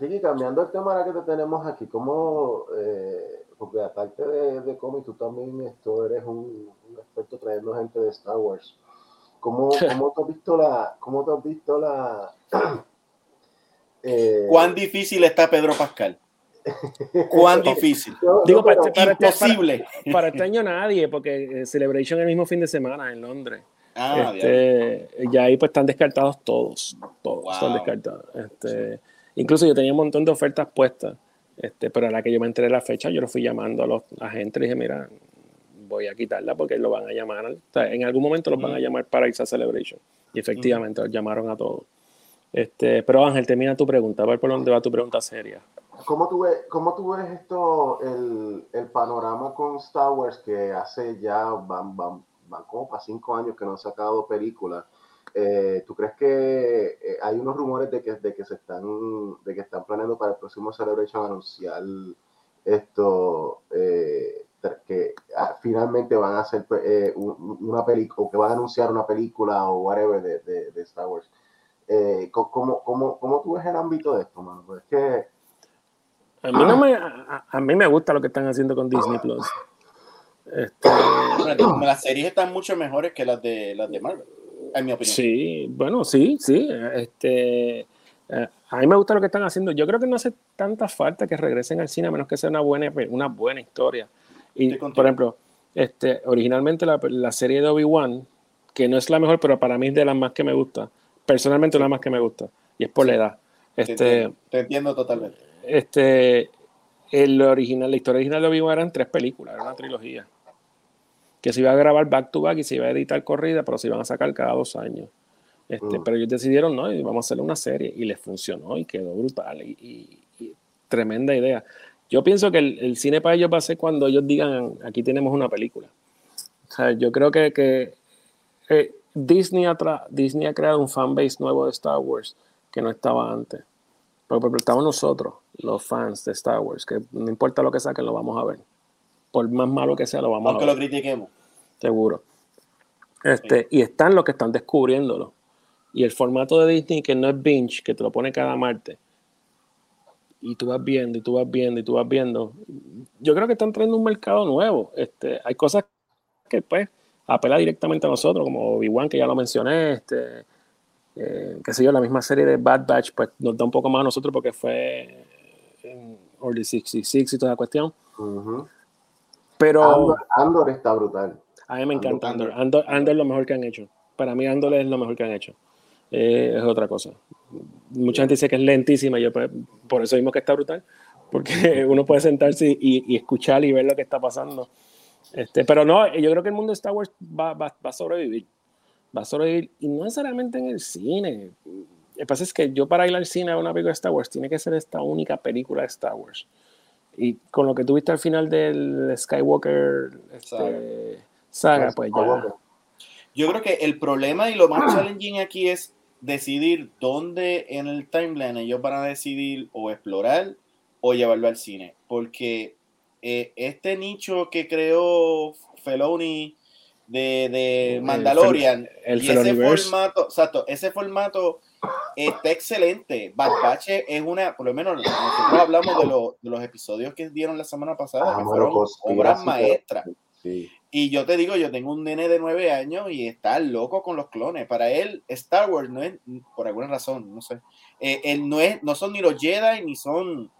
Ricky, cambiando el tema ahora que te tenemos aquí, ¿cómo, eh, porque aparte de, de cómic, tú también esto eres un, experto trayendo gente de Star Wars. ¿Cómo, (laughs) cómo te has visto la, cómo te has visto la, (clears throat) eh, ¿Cuán difícil está Pedro Pascal? ¿Cuán (laughs) difícil? Digo, para, este, imposible. Para, este año nadie, porque eh, Celebration el mismo fin de semana en Londres. Ah, este, ya ahí pues están descartados todos. Todos están descartados. Este, Incluso yo tenía un montón de ofertas puestas. Este, pero a la que yo me enteré la fecha, yo lo fui llamando a los agentes y dije, mira, voy a quitarla porque lo van a llamar. en algún momento los van a llamar para irse a Celebration. Y efectivamente, los llamaron a todos. Este, pero Ángel, termina tu pregunta, a ver por dónde va tu pregunta seria. ¿Cómo tú ves, cómo tú ves esto, el, el, panorama con Star Wars que hace ya, van, van, van como para cinco años que no han sacado películas? Eh, ¿Tú crees que eh, hay unos rumores de que, de que se están, de que están planeando para el próximo Celebration anunciar esto, eh, que ah, finalmente van a hacer una película, o que van a anunciar una película o whatever de, de, Star Wars? ¿cómo, cómo, cómo, tú ves el ámbito de esto, mano? Pues es que... A mí, no me, a, mí me gusta lo que están haciendo con Disney Plus. Este... Las series están mucho mejores que las de las de Marvel en mi opinión. Sí, bueno, sí, sí. Este, eh, a mí me gusta lo que están haciendo. Yo creo que no hace tanta falta que regresen al cine a menos que sea una buena, una buena historia. Y, por ejemplo, este, originalmente la, la serie de Obi-Wan, que no es la mejor, pero para mí es de las más que me gusta. Personalmente, la más que me gusta. Y es por la edad. Este, te, entiendo, totalmente. Este, el original, la historia original de Obi-Wan eran tres películas, era una trilogía que se iba a grabar back to back y se iba a editar corrida, pero se iban a sacar cada dos años. Este, mm. Pero ellos decidieron, no, y vamos a hacer una serie y les funcionó y quedó brutal y, tremenda idea. Yo pienso que el, cine para ellos va a ser cuando ellos digan, aquí tenemos una película. O sea, yo creo que, que eh, Disney, ha Disney ha creado un fanbase nuevo de Star Wars que no estaba antes. Pero, estamos nosotros, los fans de Star Wars, que no importa lo que saquen, lo vamos a ver por más malo que sea, lo vamos a ver. lo critiquemos. Seguro. Este, Y están los que están descubriéndolo. Y el formato de Disney, que no es binge, que te lo pone cada martes, y tú vas viendo, y tú vas viendo, y tú vas viendo. Yo creo que están trayendo un mercado nuevo. Este, hay cosas que, pues, apela directamente a nosotros, como Obi-Wan, que ya lo mencioné, este, eh, qué sé yo, la misma serie de Bad Batch, pues nos da un poco más a nosotros porque fue en Orly 66 y toda la cuestión. Pero. Andor, está brutal. A mí me encanta Andor. Andor. es lo mejor que han hecho. Para mí, Andor es lo mejor que han hecho. Eh, es otra cosa. Mucha gente dice que es lentísima. Yo, pues, por eso mismo que está brutal. Porque (laughs) uno puede sentarse y, escuchar y ver lo que está pasando. Este, pero no, yo creo que el mundo de Star Wars va, va, va a sobrevivir. Va a sobrevivir. Y no necesariamente en el cine. Lo que pasa es que yo para ir al cine a una película de Star Wars tiene que ser esta única película de Star Wars. Y con lo que tuviste al final del Skywalker este, saga, pues ya. Yo creo que el problema y lo más challenging aquí es decidir dónde en el timeline ellos van a decidir o explorar o llevarlo al cine. Porque eh, este nicho que creó Feloni de, de Mandalorian, el, y ese formato, exacto, ese formato está excelente. Bad Batch es una, por lo menos nosotros hablamos de, de los episodios que dieron la semana pasada, que fueron obras maestras. Y yo te digo, yo tengo un nene de nueve años y está loco con los clones. Para él, Star Wars no es, por alguna razón, no sé, eh, él no, es, no son ni los Jedi ni son,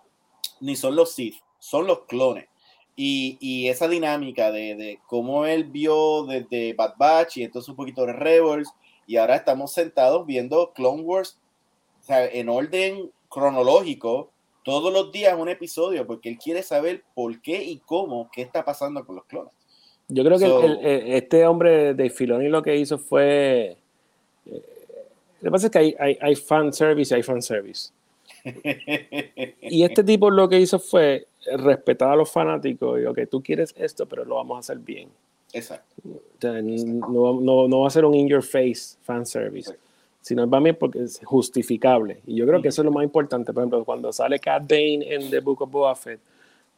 ni son los Sith, son los clones. Y, y esa dinámica de, de, cómo él vio desde Bad Batch y entonces un poquito de Rebels y ahora estamos sentados viendo Clone Wars o sea, en orden cronológico todos los días un episodio porque él quiere saber por qué y cómo, qué está pasando con los clones. Yo creo que este hombre de Filoni lo que hizo fue... Eh, lo que pasa es que hay, hay, hay fan service y hay fan service. (laughs) y este tipo lo que hizo fue respetar a los fanáticos y, ok, tú quieres esto, pero lo vamos a hacer bien. Exacto. no, no, no, va a ser un in your face fan service, sino va bien porque es justificable. Y yo creo que eso es lo más importante. Por ejemplo, cuando sale Cat Bane en The Book of Boba Fett,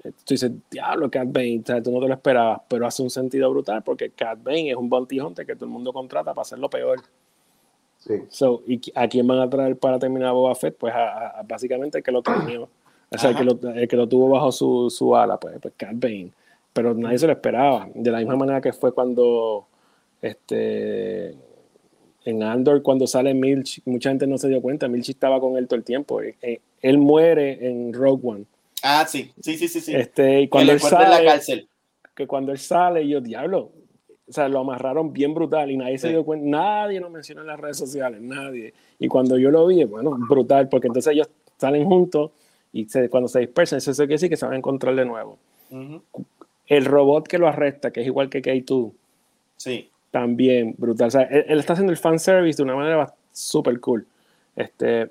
eh, tú dices, diablo, Cat Bane, tú no te lo esperabas, pero hace un sentido brutal porque Cat Bane es un bounty hunter que todo el mundo contrata para hacer lo peor. Sí. So, ¿Y a quién van a traer para terminar Boba Fett? Pues a, básicamente el que lo terminó. O sea, el que, lo, el que, lo, tuvo bajo su, su ala, pues, pues Cat Bane pero nadie se lo esperaba. De la misma manera que fue cuando este, en Andor, cuando sale Milch, mucha gente no se dio cuenta, Milch estaba con él todo el tiempo. Eh, eh, él, muere en Rogue One. Ah, sí, sí, sí, sí. sí. Este, y cuando él sale, la cárcel. Que cuando él sale, yo, diablo, o sea, lo amarraron bien brutal y nadie se dio cuenta, nadie lo menciona en las redes sociales, nadie. Y cuando yo lo vi, bueno, brutal, porque entonces ellos salen juntos y cuando se dispersan, eso quiere decir que se van a encontrar de nuevo el robot que lo arresta, que es igual que K2. Sí. También brutal. O sea, él, está haciendo el fan service de una manera súper cool. Este,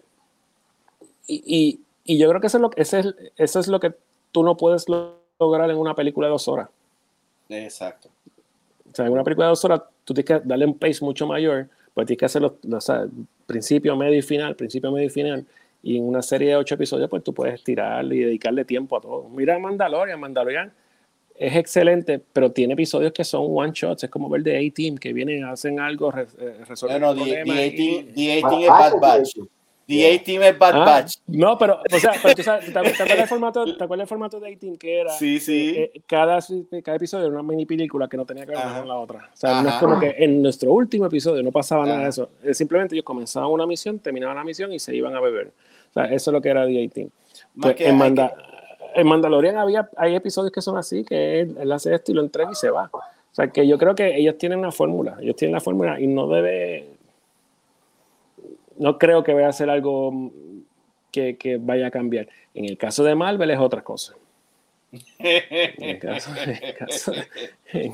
y, y, yo creo que eso es, lo, ese es, eso es lo que tú no puedes lograr en una película de dos horas. Exacto. O sea, en una película de dos horas tú tienes que darle un pace mucho mayor, pues tienes que hacerlo, o sea, principio, medio y final, principio, medio y final. Y en una serie de ocho episodios, pues tú puedes estirarle y dedicarle tiempo a todo. Mira Mandalorian, Mandalorian es excelente, pero tiene episodios que son one shots. Es como ver de A-Team, que vienen, hacen algo, eh, resuelven no, no, The A-Team es Bad Batch. The A-Team es Bad ah, Batch. No, pero, o sea, pero tú sabes, ¿te, acuerdas el (laughs) formato, ¿te acuerdas el formato de A-Team que era? Sí, sí. Eh, eh, cada, cada episodio era una mini película que no tenía que ver con la otra. O sea, no es como que en nuestro último episodio no pasaba nada de eso. Simplemente ellos comenzaban una misión, terminaban la misión y se iban a beber. O sea, eso es lo que era The A-Team. Pues, en, manda, en Mandalorian había, hay episodios que son así, que él, hace esto y lo entrega y se va. O sea, que yo creo que ellos tienen una fórmula, ellos tienen la fórmula y no debe, no creo que vaya a ser algo que, que vaya a cambiar. En el caso de Marvel es otra cosa. En el caso, en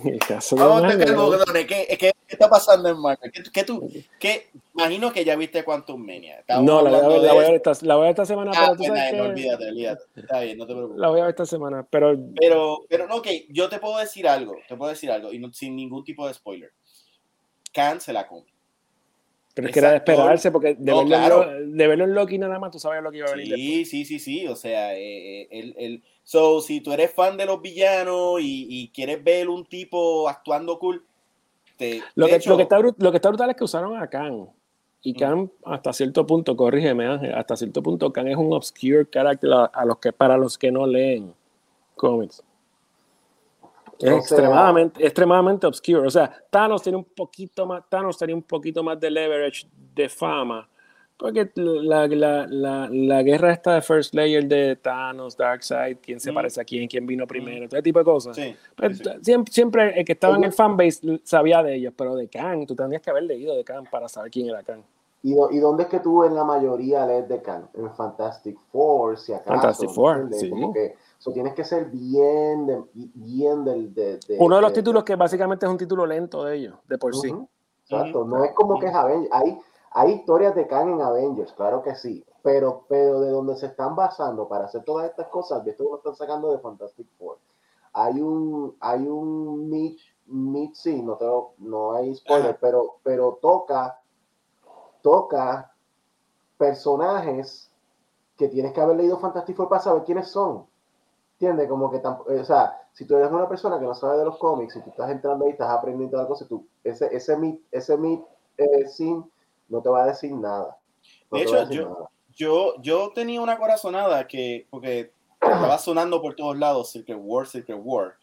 el caso, de Vamos Marvel, ¿qué, ¿qué, está pasando en Marvel? ¿Qué, qué tú, qué, imagino que ya viste Quantum Mania. no, la voy, a ver, la, voy a ver esta, la voy a ver esta semana. Ah, pero tú sabes no, olvídate, olvídate. Está bien, no te preocupes. La voy a ver esta semana, pero... Pero, pero no, ok, yo te puedo decir algo, te puedo decir algo, y no, sin ningún tipo de spoiler. Khan se la come. Pero es que era de esperarse, porque de, verlo claro. de, verlo en Loki nada más tú sabes lo que iba a venir. Sí, sí, sí, sí. O sea, eh, el, el, so, si tú eres fan de los villanos y, y quieres ver un tipo actuando cool, te, lo, que, hecho, lo, que está, lo que está brutal es que usaron a Khan. Y Khan, hasta cierto punto, corrígeme Ángel, hasta cierto punto Khan es un obscure character a, los que, para los que no leen cómics. Es extremadamente, extremadamente obscure. O sea, Thanos tiene un poquito más, Thanos tenía un poquito más de leverage de fama. Porque la, la, la, la guerra esta de First Layer de Thanos, Darkseid, quién se parece a quién, quién vino primero, todo ese tipo de cosas. Pues, siempre, siempre, el que estaba en el fanbase sabía de ellos, pero de Khan, tú tendrías que haber leído de Khan para saber quién era Khan. ¿Y, ¿Y, dónde es que tú en la mayoría lees de Khan? En Fantastic Four, si acaso. Fantastic Four, sí. Como que So, tienes que ser bien, de, bien del... De, Uno de los títulos que básicamente es un título lento de ellos, de por sí. Exacto, no es como que es Avengers. Hay, hay historias de Khan en Avengers, claro que sí, pero, pero de donde se están basando para hacer todas estas cosas, de esto lo están sacando de Fantastic Four. Hay un, hay un meet, meet sí, no, tengo, no hay spoiler, pero, pero toca, toca personajes que tienes que haber leído Fantastic Four para saber quiénes son. ¿Entiendes? Como que, eh, o sea, si tú eres una persona que no sabe de los cómics y tú estás entrando ahí, estás aprendiendo algo, tú, ese, ese meet, ese meet eh, no te va a decir nada. De hecho, yo, yo, yo tenía una corazonada que, porque estaba sonando por todos lados, Secret War, Secret War.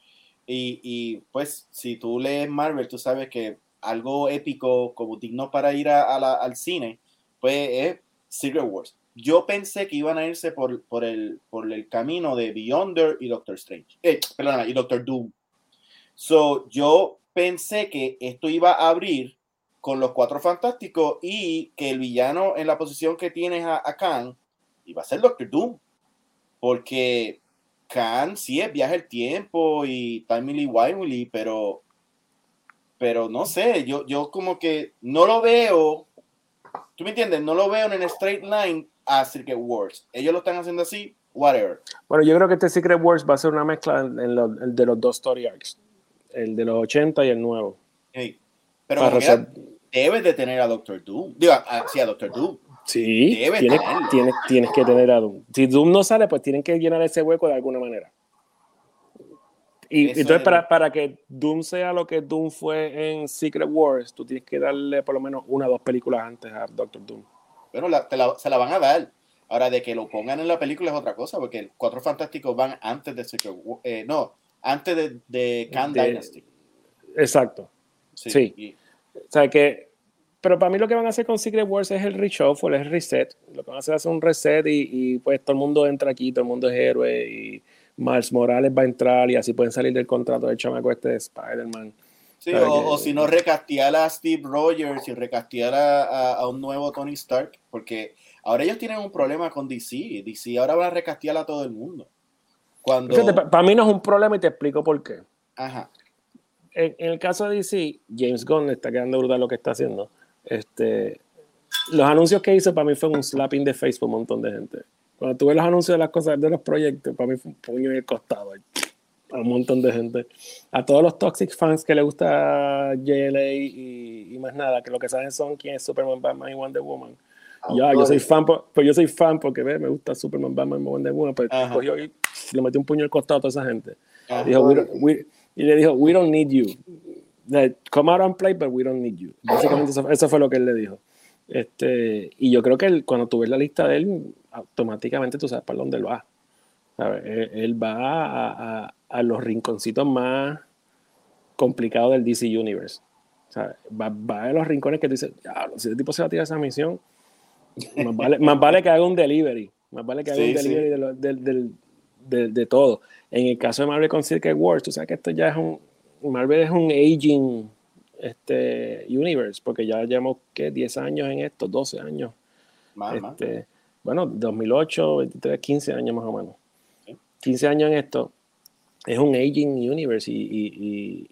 Y, y, pues, si tú lees Marvel, tú sabes que algo épico, como digno para ir a, al cine, pues es Secret Wars. Yo pensé que iban a irse por, por, el, por el camino de Beyonder y Doctor Strange. Eh, perdona, y Doctor Doom. So, yo pensé que esto iba a abrir con los cuatro fantásticos y que el villano en la posición que tienes a, a Khan iba a ser Doctor Doom. Porque Khan sí es viaje el tiempo y Timely Wiley, pero pero no sé, yo, yo como que no lo veo, tú me entiendes, no lo veo en el straight line a Secret Wars. Ellos lo están haciendo así, whatever. Bueno, yo creo que este Secret Wars va a ser una mezcla en de los dos story arcs, el de los 80 y el nuevo. Pero debes de tener a Doctor Doom. Digo, sí, a Doctor Doom. Sí, tienes, tienes, tienes, que tener a Doom. Si Doom no sale, pues tienen que llenar ese hueco de alguna manera. Y entonces, para, para, que Doom sea lo que Doom fue en Secret Wars, tú tienes que darle por lo menos una o dos películas antes a Doctor Doom. Bueno, se la van a dar. Ahora, de que lo pongan en la película es otra cosa, porque Cuatro Fantásticos van antes de Secret Wars. Eh, no, antes de, de Khan Dynasty. Exacto. Sí. O sea que. Pero para mí lo que van a hacer con Secret Wars es el reshuffle, es el reset. Lo que van a hacer es un reset y, y pues todo el mundo entra aquí, todo el mundo es héroe y Miles Morales va a entrar y así pueden salir del contrato del chamaco este de Spider-Man. Sí, o, si no recastear a Steve Rogers y recastear a, un nuevo Tony Stark, porque ahora ellos tienen un problema con DC. DC ahora van a recastear a todo el mundo. Cuando... para mí no es un problema y te explico por qué. Ajá. En, el caso de DC, James Gunn está quedando brutal lo que está haciendo. Este, los anuncios que hizo para mí fue un slapping de face por un montón de gente. Cuando tuve los anuncios de las cosas, de los proyectos, para mí fue un puño en el costado. A un montón de gente. A todos los Toxic fans que le gusta JLA y, y más nada, que lo que saben son quién es Superman, Batman y Wonder Woman. ya, yo soy fan, pues yo soy fan porque ve, me gusta Superman, Batman y Wonder Woman, pues cogió y le metió un puño en el costado a toda esa gente. Dijo, y le dijo, we don't need you. Come out and play, but we don't need you. Básicamente eso, eso fue lo que él le dijo. Este, y yo creo que cuando tú ves la lista de él, automáticamente tú sabes para dónde él va. Él, va a, los rinconcitos más complicados del DC Universe. Va, a los rincones que tú dices, si ese tipo se va a tirar esa misión, más vale, más vale que haga un delivery. Más vale que haga un delivery de, de, todo. En el caso de Marvel con Circuit Wars, tú sabes que esto ya es un. Marvel es un aging este, universe, porque ya llevamos ¿qué? 10 años en esto, 12 años. este, Bueno, 2008, 23, 15 años más o menos. 15 años en esto. Es un aging universe y,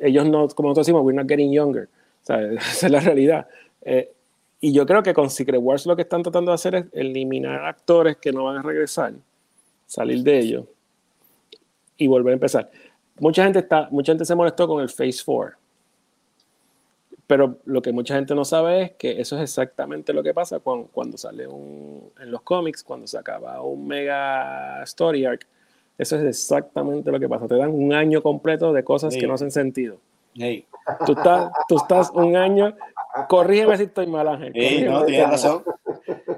ellos no, como nosotros decimos, we're not getting younger. (laughs) esa es la realidad. Eh, y yo creo que con Secret Wars lo que están tratando de hacer es eliminar actores que no van a regresar, salir de ellos y volver a empezar. Mucha gente, está, mucha gente se molestó con el Phase 4 pero lo que mucha gente no sabe es que eso es exactamente lo que pasa cuando, cuando sale un, en los cómics, cuando se acaba un mega story arc. Eso es exactamente lo que pasa. Te dan un año completo de cosas que no hacen sentido. Tú, estás, tú estás un año Corrígeme si estoy mal, Ángel. Sí, no, tienes razón.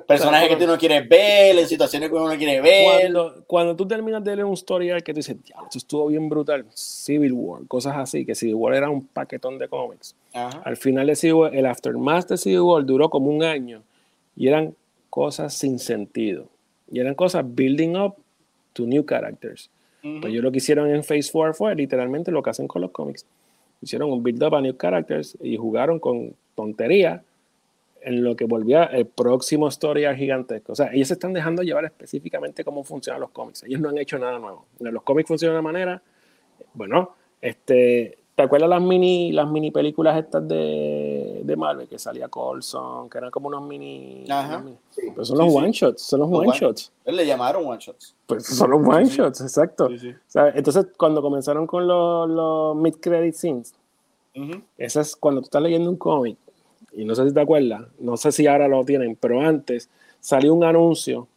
Personajes que tú no quieres ver, en situaciones que uno no quiere ver. Cuando, cuando tú terminas de leer un story que tú dices, ya, esto estuvo bien brutal, Civil War, cosas así, que Civil War era un paquetón de cómics. Al final de Civil War, el Aftermath de Civil War duró como un año y eran cosas sin sentido. Y eran cosas building up to new characters. Pues yo lo que hicieron en Phase 4 fue literalmente lo que hacen con los cómics. Hicieron un build up a new characters y jugaron con tontería en lo que volvía el próximo story gigantesco. O sea, ellos se están dejando llevar específicamente cómo funcionan los cómics. Ellos no han hecho nada nuevo. Los cómics funcionan de una manera, bueno, este, ¿te acuerdas las mini, las mini películas estas de, de Marvel que salía Colson, que eran como unos mini... Ajá. Pues son los one shots, son los, one, shots. Le llamaron one shots. Pues son los one shots, exacto. entonces, cuando comenzaron con los, los mid-credit scenes, eso es cuando tú estás leyendo un cómic y no sé si te acuerdas, no sé si ahora lo tienen, pero antes salió un anuncio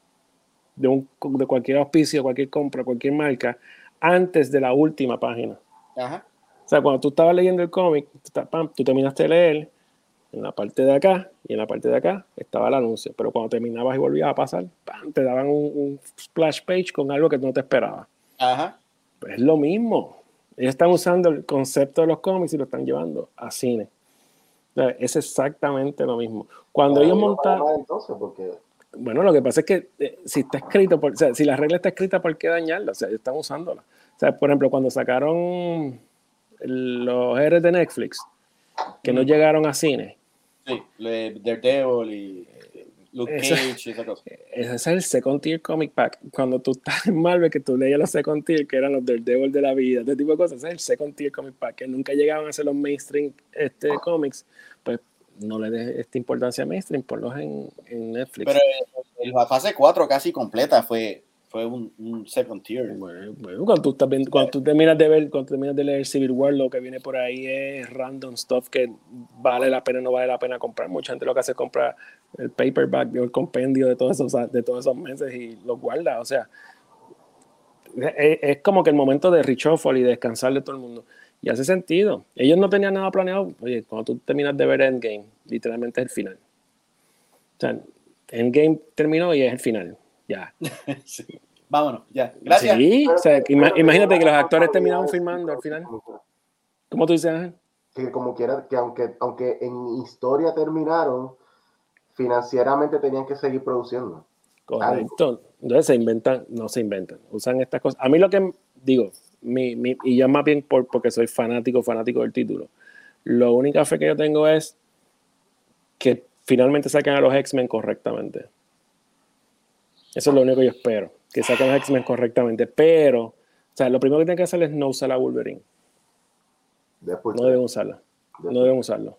de, un, de cualquier auspicio, cualquier compra, cualquier marca, antes de la última página. O sea, cuando tú estabas leyendo el cómic, tú, terminaste de leer En la parte de acá y en la parte de acá estaba el anuncio. Pero cuando terminabas y volvías a pasar, te daban un, splash page con algo que no te esperaba. Ajá. Pues es lo mismo. Ellos están usando el concepto de los cómics y lo están llevando a cine. Es exactamente lo mismo. Cuando ellos montaron. Bueno, lo que pasa es que eh, si está escrito, por, o sea, si la regla está escrita, ¿por qué dañarla? O sea, están usándola. O sea, por ejemplo, cuando sacaron los R de Netflix, que no llegaron a cine. Sí, Daredevil y Luke Cage y esa cosa. Ese es el second tier comic pack. Cuando tú estás en Marvel, que tú leías los second tier, que eran los Daredevil de la vida, este tipo de cosas, ese es el second tier comic pack, que nunca llegaban a ser los mainstream este, comics, pues no le des esta importancia a mainstream, ponlos en, en Netflix. Pero la fase 4 casi completa fue, fue un, un second tier. Bueno, cuando, tú estás cuando tú terminas de ver, cuando terminas de leer Civil War, lo que viene por ahí es random stuff que vale la pena o no vale la pena comprar. Mucha gente lo que hace es comprar el paperback o el compendio de todos esos, de todos esos meses y lo guarda. O sea, es, es como que el momento de reshuffle y descansar de todo el mundo. Y hace sentido. Ellos no tenían nada planeado. Oye, cuando tú terminas de ver Endgame, literalmente es el final. O sea, Endgame terminó y es el final. Ya. (laughs) sí. Vámonos, ya. Gracias. Sí, o sea, imagínate que los actores terminaron filmando al final. ¿Cómo tú dices, Ángel? Que como quiera, que aunque, aunque en historia terminaron, financieramente tenían que seguir produciendo. Correcto. Entonces se inventan, no se inventan, usan estas cosas. A mí lo que digo, mi, mi, y ya más bien por, porque soy fanático, fanático del título. Lo única fe que yo tengo es que finalmente saquen a los X-Men correctamente. Eso es lo único que yo espero, que saquen a los X-Men correctamente. Pero, o sea, lo primero que tienen que hacer es no usar a Wolverine. no deben usarla. No deben usarlo.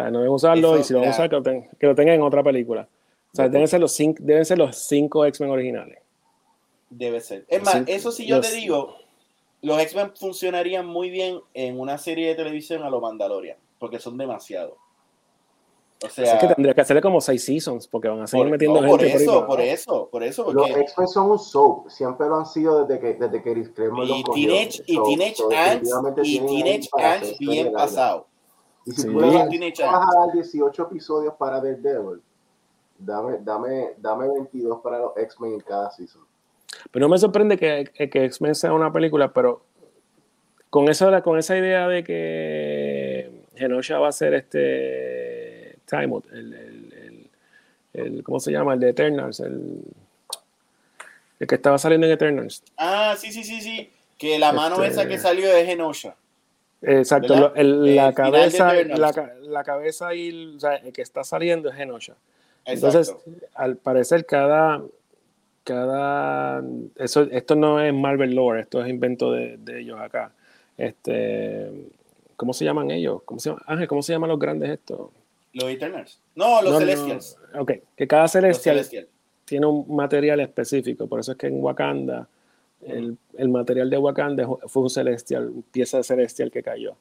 Sea, no deben usarlo y si lo van a usar, que lo, que lo, tengan en otra película. O sea, deben ser los cinco, deben ser los cinco X-Men originales. Debe ser. Es más, eso sí yo te digo, los X-Men funcionarían muy bien en una serie de televisión a los Mandalorian, porque son demasiados. O sea, es que tendría que hacerle como seis seasons, porque van a seguir metiendo gente por eso, por, eso, por eso, Porque... Los X-Men son un soap, siempre lo han sido desde que, desde que Chris Claremont y los Teenage, Y Teenage Ants, y Teenage Ants bien pasado. Y si sí. tú vas a dar 18 episodios para Daredevil, dame, dame, dame 22 para los X-Men en cada season. Pero no me sorprende que, que X-Men sea una película, pero con, eso, con esa idea de que Genosha va a ser este Time el, el, el, ¿cómo se llama? El de Eternals, el, el que estaba saliendo en Eternals. Ah, sí, sí, sí, sí. Que la mano este esa que salió de Genosha. Exacto, la, cabeza, la, la, cabeza y o sea, el que está saliendo es Genosha. Entonces, al parecer, cada, cada eso esto no es Marvel lore esto es invento de, de, ellos acá. Este cómo se llaman ellos cómo se? Ángel cómo se llaman los grandes estos los Eternals. No los Celestials. ok que cada celestial, tiene un material específico por eso es que en Wakanda el, el, material de Wakanda fue un celestial pieza de celestial que cayó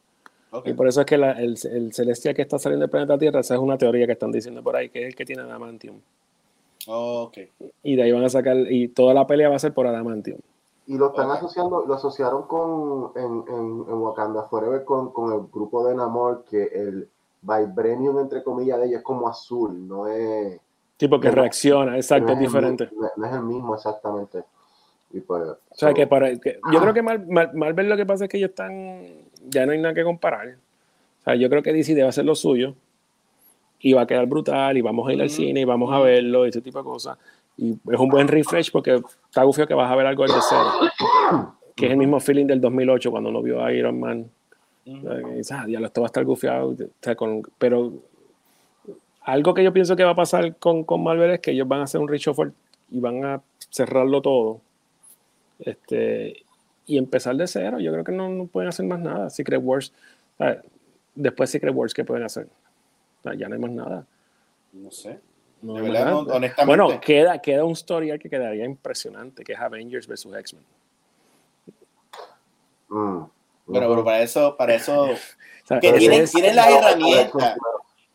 Y por eso es que la, el, el, celestial que está saliendo del planeta Tierra, esa es una teoría que están diciendo por ahí, que es el que tiene adamantium. Y de ahí van a sacar, y toda la pelea va a ser por Adamantium. Y lo están asociando, lo asociaron con, en, en, Wakanda Forever con, con, el grupo de Namor, que el Vibranium, entre comillas, de ellos es como azul, no es... Tipo que reacciona, exacto, es, diferente. no, es el mismo exactamente. Y pues, o sea, que para, que, yo creo que Marvel lo que pasa es que ellos están, ya no hay nada que comparar. O sea, yo creo que DC debe hacer lo suyo y va a quedar brutal y vamos a ir al cine y vamos a verlo y ese tipo de cosas. Y es un buen refresh porque está gufio que vas a ver algo de cero, que es el mismo feeling del 2008 cuando uno vio a Iron Man. Dices, ah, ya esto va a estar gufiado. pero algo que yo pienso que va a pasar con, con Marvel es que ellos van a hacer un reshuffle y van a cerrarlo todo. Este, y empezar de cero. Yo creo que no, no pueden hacer más nada. Secret Wars, después Secret Wars, ¿qué pueden hacer? ya no hay más nada. No sé. Bueno, queda, queda un story que quedaría impresionante, que es Avengers vs. X-Men. Mm. pero para eso, para eso, (laughs) tienen, las herramientas,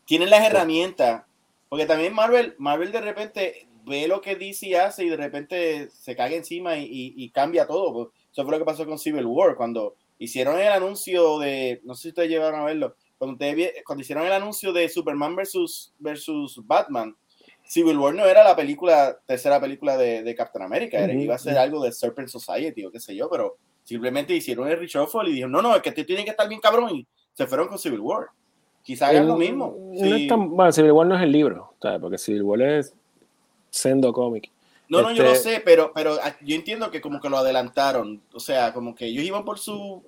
tienen las herramientas, porque también Marvel, Marvel de repente ve lo que DC hace y de repente se cae encima y, cambia todo. Eso fue lo que pasó con Civil War, cuando hicieron el anuncio de, no sé si ustedes llegaron a verlo, cuando, cuando hicieron el anuncio de Superman versus, versus Batman, Civil War no era la película, tercera película de, de Captain America, iba a ser algo de Serpent Society o qué sé yo, pero simplemente hicieron el reshuffle y dijeron, no, no, es que este tiene que estar bien cabrón y se fueron con Civil War. Quizá hagan lo mismo. bueno, Civil War no es el libro, ¿sabes? porque Civil War es sendo cómic. No, no, yo lo este sé, pero, pero ah, yo entiendo que como que lo adelantaron. O sea, como que ellos iban por su.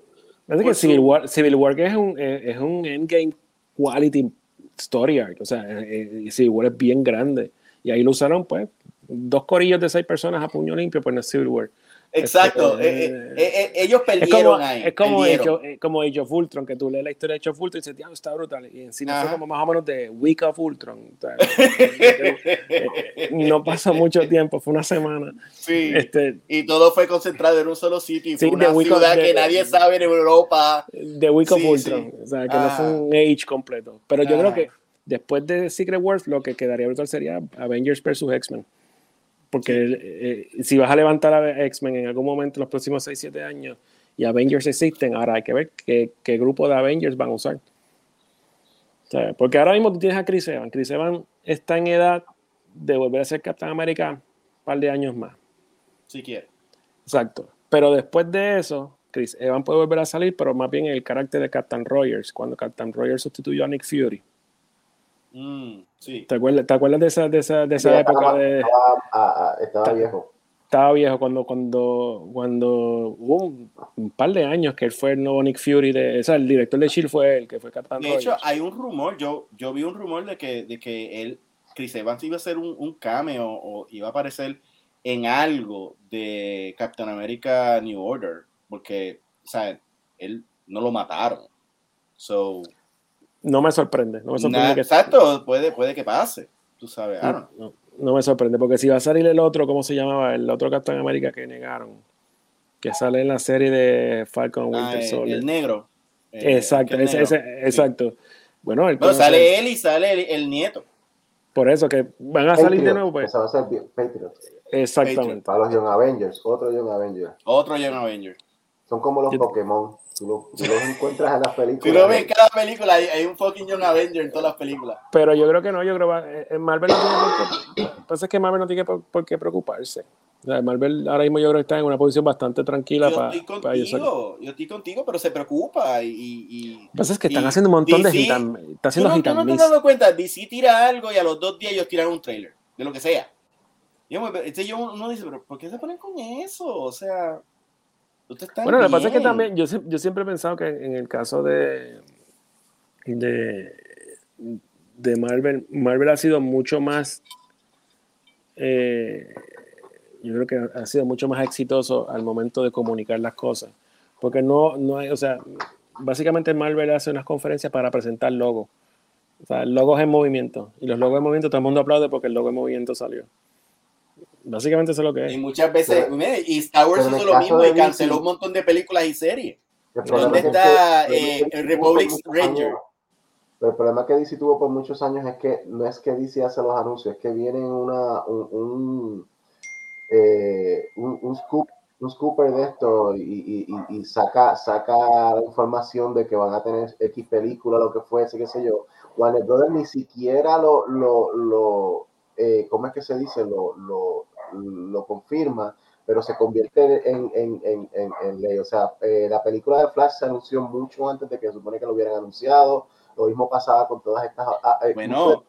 Es que Civil, War, Civil War es un, es un endgame quality story arc. O sea, eh, eh, Civil War es bien grande. Y ahí lo usaron, pues, dos corillos de seis personas a puño limpio, pues no es Civil War. Exacto, este, eh, eh, eh, ellos perdieron ahí. Es como hecho, como Age of Ultron, que tú lees la historia de Age of Ultron y dices, tío, está brutal. Y encima fue como más o menos de Week of Ultron. no pasó mucho tiempo, fue una semana. Sí, este, y todo fue concentrado en un solo sitio. Fue una ciudad que nadie sabe en Europa. De Week of Ultron, o sea, que no fue un Age completo. Pero yo creo que después de Secret Wars, lo que quedaría brutal sería Avengers vs. X-Men. Porque eh, si vas a levantar a X-Men en algún momento en los próximos 6, 7 años y Avengers existen, ahora hay que ver qué, qué grupo de Avengers van a usar. porque ahora mismo tú tienes a Chris Evans. Chris Evans está en edad de volver a ser Captain America un par de años más. Si quiere. Exacto. Pero después de eso, Chris Evans puede volver a salir, pero más bien el carácter de Captain Rogers, cuando Captain Rogers sustituyó a Nick Fury. Mm, sí. ¿Te acuerdas, ¿Te acuerdas de esa, de esa, de esa época de... Estaba, viejo. Estaba viejo cuando, cuando, cuando hubo un, par de años que él fue el nuevo Nick Fury, de, o sea, el director de S.H.I.E.L.D. fue él, que fue Captain De hecho, hay un rumor, yo, yo vi un rumor de que, de que él, Chris Evans iba a hacer un, un cameo o iba a aparecer en algo de Captain America New Order, porque, o sea, él no lo mataron. So, no me sorprende. No me sorprende que exacto, puede, puede que pase. Tú sabes. No, me sorprende, porque si va a salir el otro, ¿cómo se llamaba? El otro Captain América que negaron. Que sale en la serie de Falcon ah, Winter Soldier. El, negro. Eh, exacto, exacto. Bueno, el sale él y sale el, nieto. Por eso que van a salir de nuevo. Pues. va a ser Patriot. Exactamente. Para los Young Avengers, otro Young Avengers. Otro Young Avengers. Son como los Pokémon. Tú, los encuentras en las películas. Tú lo ves en cada película, hay, un fucking Young Avenger en todas las películas. Pero yo creo que no, yo creo que eh, eh, Marvel no tiene por qué, pasa es que Marvel no tiene por, qué preocuparse. Marvel ahora mismo yo creo que está en una posición bastante tranquila yo estoy contigo, Yo estoy contigo, pero se preocupa y... y pasa es que están haciendo un montón de hit Está haciendo no, no te has dado cuenta, DC tira algo y a los dos días ellos tiran un trailer, de lo que sea. Y este, yo, uno dice, pero ¿por qué se ponen con eso? O sea... Bueno, lo que pasa es que también yo, yo siempre he pensado que en el caso de, de, de Marvel, Marvel ha sido mucho más, eh, yo creo que ha sido mucho más exitoso al momento de comunicar las cosas. Porque no, no hay, o sea, básicamente Marvel hace unas conferencias para presentar logos. O sea, logos en movimiento. Y los logos en movimiento todo el mundo aplaude porque el logo en movimiento salió. Básicamente eso es lo que es. Y muchas veces, y Star Wars hizo lo mismo y canceló un montón de películas y series. ¿Dónde está eh, el Republic Ranger? el problema que DC tuvo por muchos años es que no es que DC hace los anuncios, es que viene una, un, un, eh, un, scoop, un scooper de esto y, y, y, saca, saca la información de que van a tener X película, lo que fuese, qué sé yo. Warner Brothers ni siquiera lo, lo, lo eh, ¿cómo es que se dice? Lo, lo, lo confirma, pero se convierte en, en, en, en ley. O sea, eh, la película de Flash se anunció mucho antes de que se supone que lo hubieran anunciado. Lo mismo pasaba con todas estas ah, eh,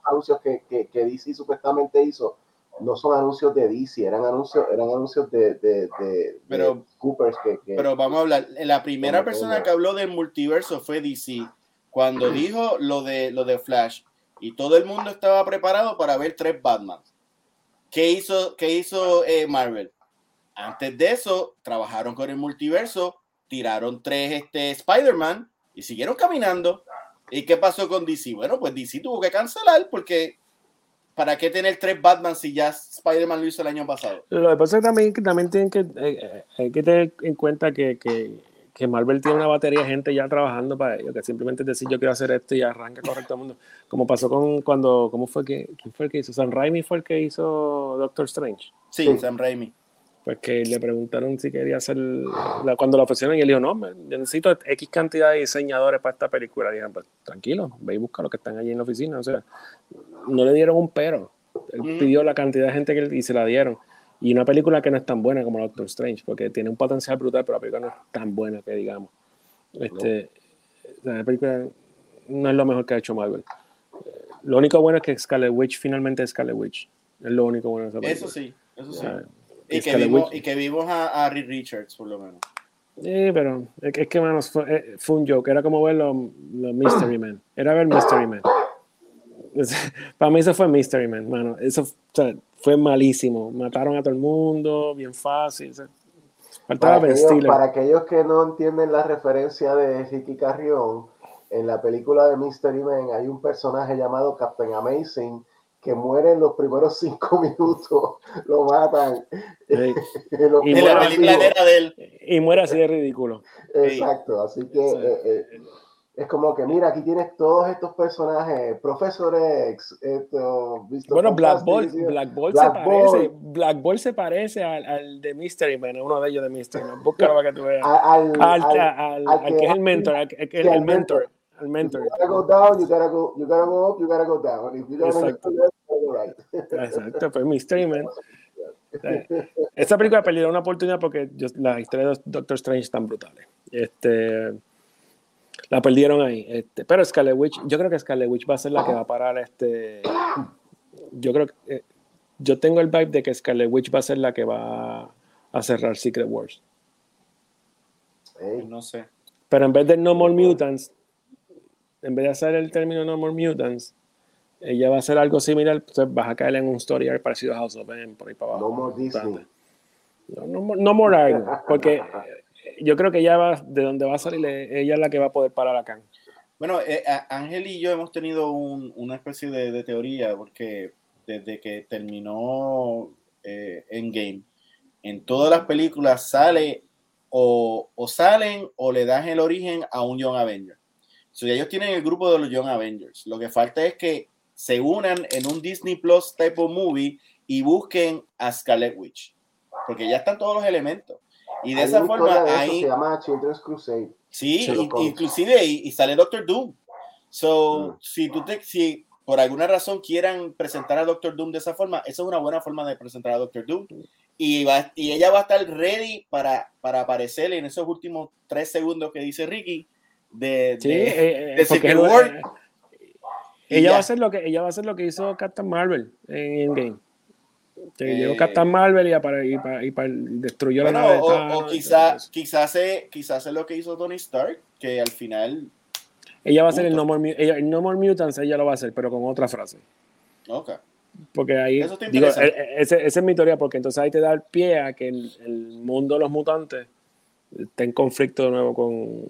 anuncios que, que, que, DC supuestamente hizo. No son anuncios de DC, eran anuncios, eran anuncios de, de, de, pero, Coopers que, Pero vamos a hablar, la primera persona que habló del multiverso fue DC. Cuando dijo lo de, lo de Flash, y todo el mundo estaba preparado para ver tres Batman. ¿Qué hizo, qué hizo eh, Marvel? Antes de eso, trabajaron con el multiverso, tiraron tres este, Spider-Man y siguieron caminando. ¿Y qué pasó con DC? Bueno, pues DC tuvo que cancelar porque ¿para qué tener tres Batman si ya Spider-Man lo hizo el año pasado? Lo que pasa es que también, también tienen que, eh, hay que tener en cuenta que, que que Marvel tiene una batería de gente ya trabajando para ello, que simplemente decir yo quiero hacer esto y arranca correctamente. Como pasó con cuando, ¿cómo fue que, quién fue el que hizo? Sam Raimi fue el que hizo Doctor Strange. Sí, Sam Raimi. pues que le preguntaron si quería hacer, cuando lo ofrecieron y él dijo, no, necesito X cantidad de diseñadores para esta película. Dijeron, pues tranquilo, ve y busca los que están allí en la oficina. O sea, no le dieron un pero. Él pidió la cantidad de gente que y se la dieron. Y una película que no es tan buena como Doctor Strange, porque tiene un potencial brutal, pero la película no es tan buena que digamos. Este, La película no es lo mejor que ha hecho Marvel. Lo único bueno es que Scarlet Witch finalmente es Scarlet Witch. Es lo único bueno de esa película. Eso sí, eso sí. Y que, vimos, y que, vimos, a, a Reed Richards, por lo menos. Sí, pero es que, menos eh, fue, un joke. Era como ver los, Mystery Men. Era ver Mystery Men. (laughs) Para mí eso fue Mystery Men, mano. Eso fue malísimo. Mataron a todo el mundo, bien fácil. para, aquellos, para aquellos que no entienden la referencia de Ricky Carrión, en la película de Mystery Men hay un personaje llamado Captain Amazing que muere en los primeros (laughs) cinco minutos, lo matan. y, (laughs) la película era de él. Y muere así de ridículo. Exacto, así que eh, eh, es como que, mira, aquí tienes todos estos personajes, Profesor X, esto, Bueno, Black Ball, Black Ball, se parece, Black Ball se parece al, de Mystery Man, uno de ellos de Mystery Man. Búscalo para que tú veas. Al, al, que es el mentor, al el mentor el mentor. You gotta go down, you gotta go, you gotta go up, you gotta go down. If you Exacto. Go right. (laughs) Exacto, pues Mystery Man. Esta película perdió una oportunidad porque la historia de Doctor Strange es tan brutal. Este, la perdieron ahí. Este, pero Scarlet Witch, yo creo que Scarlet Witch va a ser la que va a parar este. Yo creo que. Eh, yo tengo el vibe de que Scarlet Witch va a ser la que va a cerrar Secret Wars. no sé. Pero en vez de No More Mutants, en vez de hacer el término No More Mutants, ella va a hacer algo similar, entonces vas a caer en un story parecido a House of M, por ahí para abajo. No More Disney. No, more, algo, porque (laughs) yo creo que ella va, de donde va a salir, ella es la que va a poder parar acá. Bueno, eh, Ángel y yo hemos tenido una especie de, teoría, porque desde que terminó eh, Endgame, en todas las películas sale o, salen o le dan el origen a un Young Avenger. So, ellos tienen el grupo de los Young Avengers. Lo que falta es que se unan en un Disney Plus type of movie y busquen a Scarlet Witch. Porque ya están todos los elementos. Y de esa forma ahí. Se llama Children's Crusade. Sí, inclusive y, sale Doctor Doom. So, mm. si tú te, si por alguna razón quieran presentar a Doctor Doom de esa forma, esa es una buena forma de presentar a Doctor Doom. Y, va, y ella va a estar ready para, para aparecer en esos últimos tres segundos que dice Ricky de, sí, eh, eh, eh, ella va a hacer lo que ella va a hacer lo que hizo Captain Marvel en Endgame. Que llegó Captain Marvel y, para, y, para, destruyó la nave. O, quizás quizás quizás es lo que hizo Tony Stark, que al final. Ella va a hacer el no, more, el no More Mutants, ella lo va a hacer, pero con otra frase. Ok. Porque ahí. digo, esa es mi teoría, porque entonces ahí te da el pie a que el, el mundo de los mutantes esté en conflicto de nuevo con,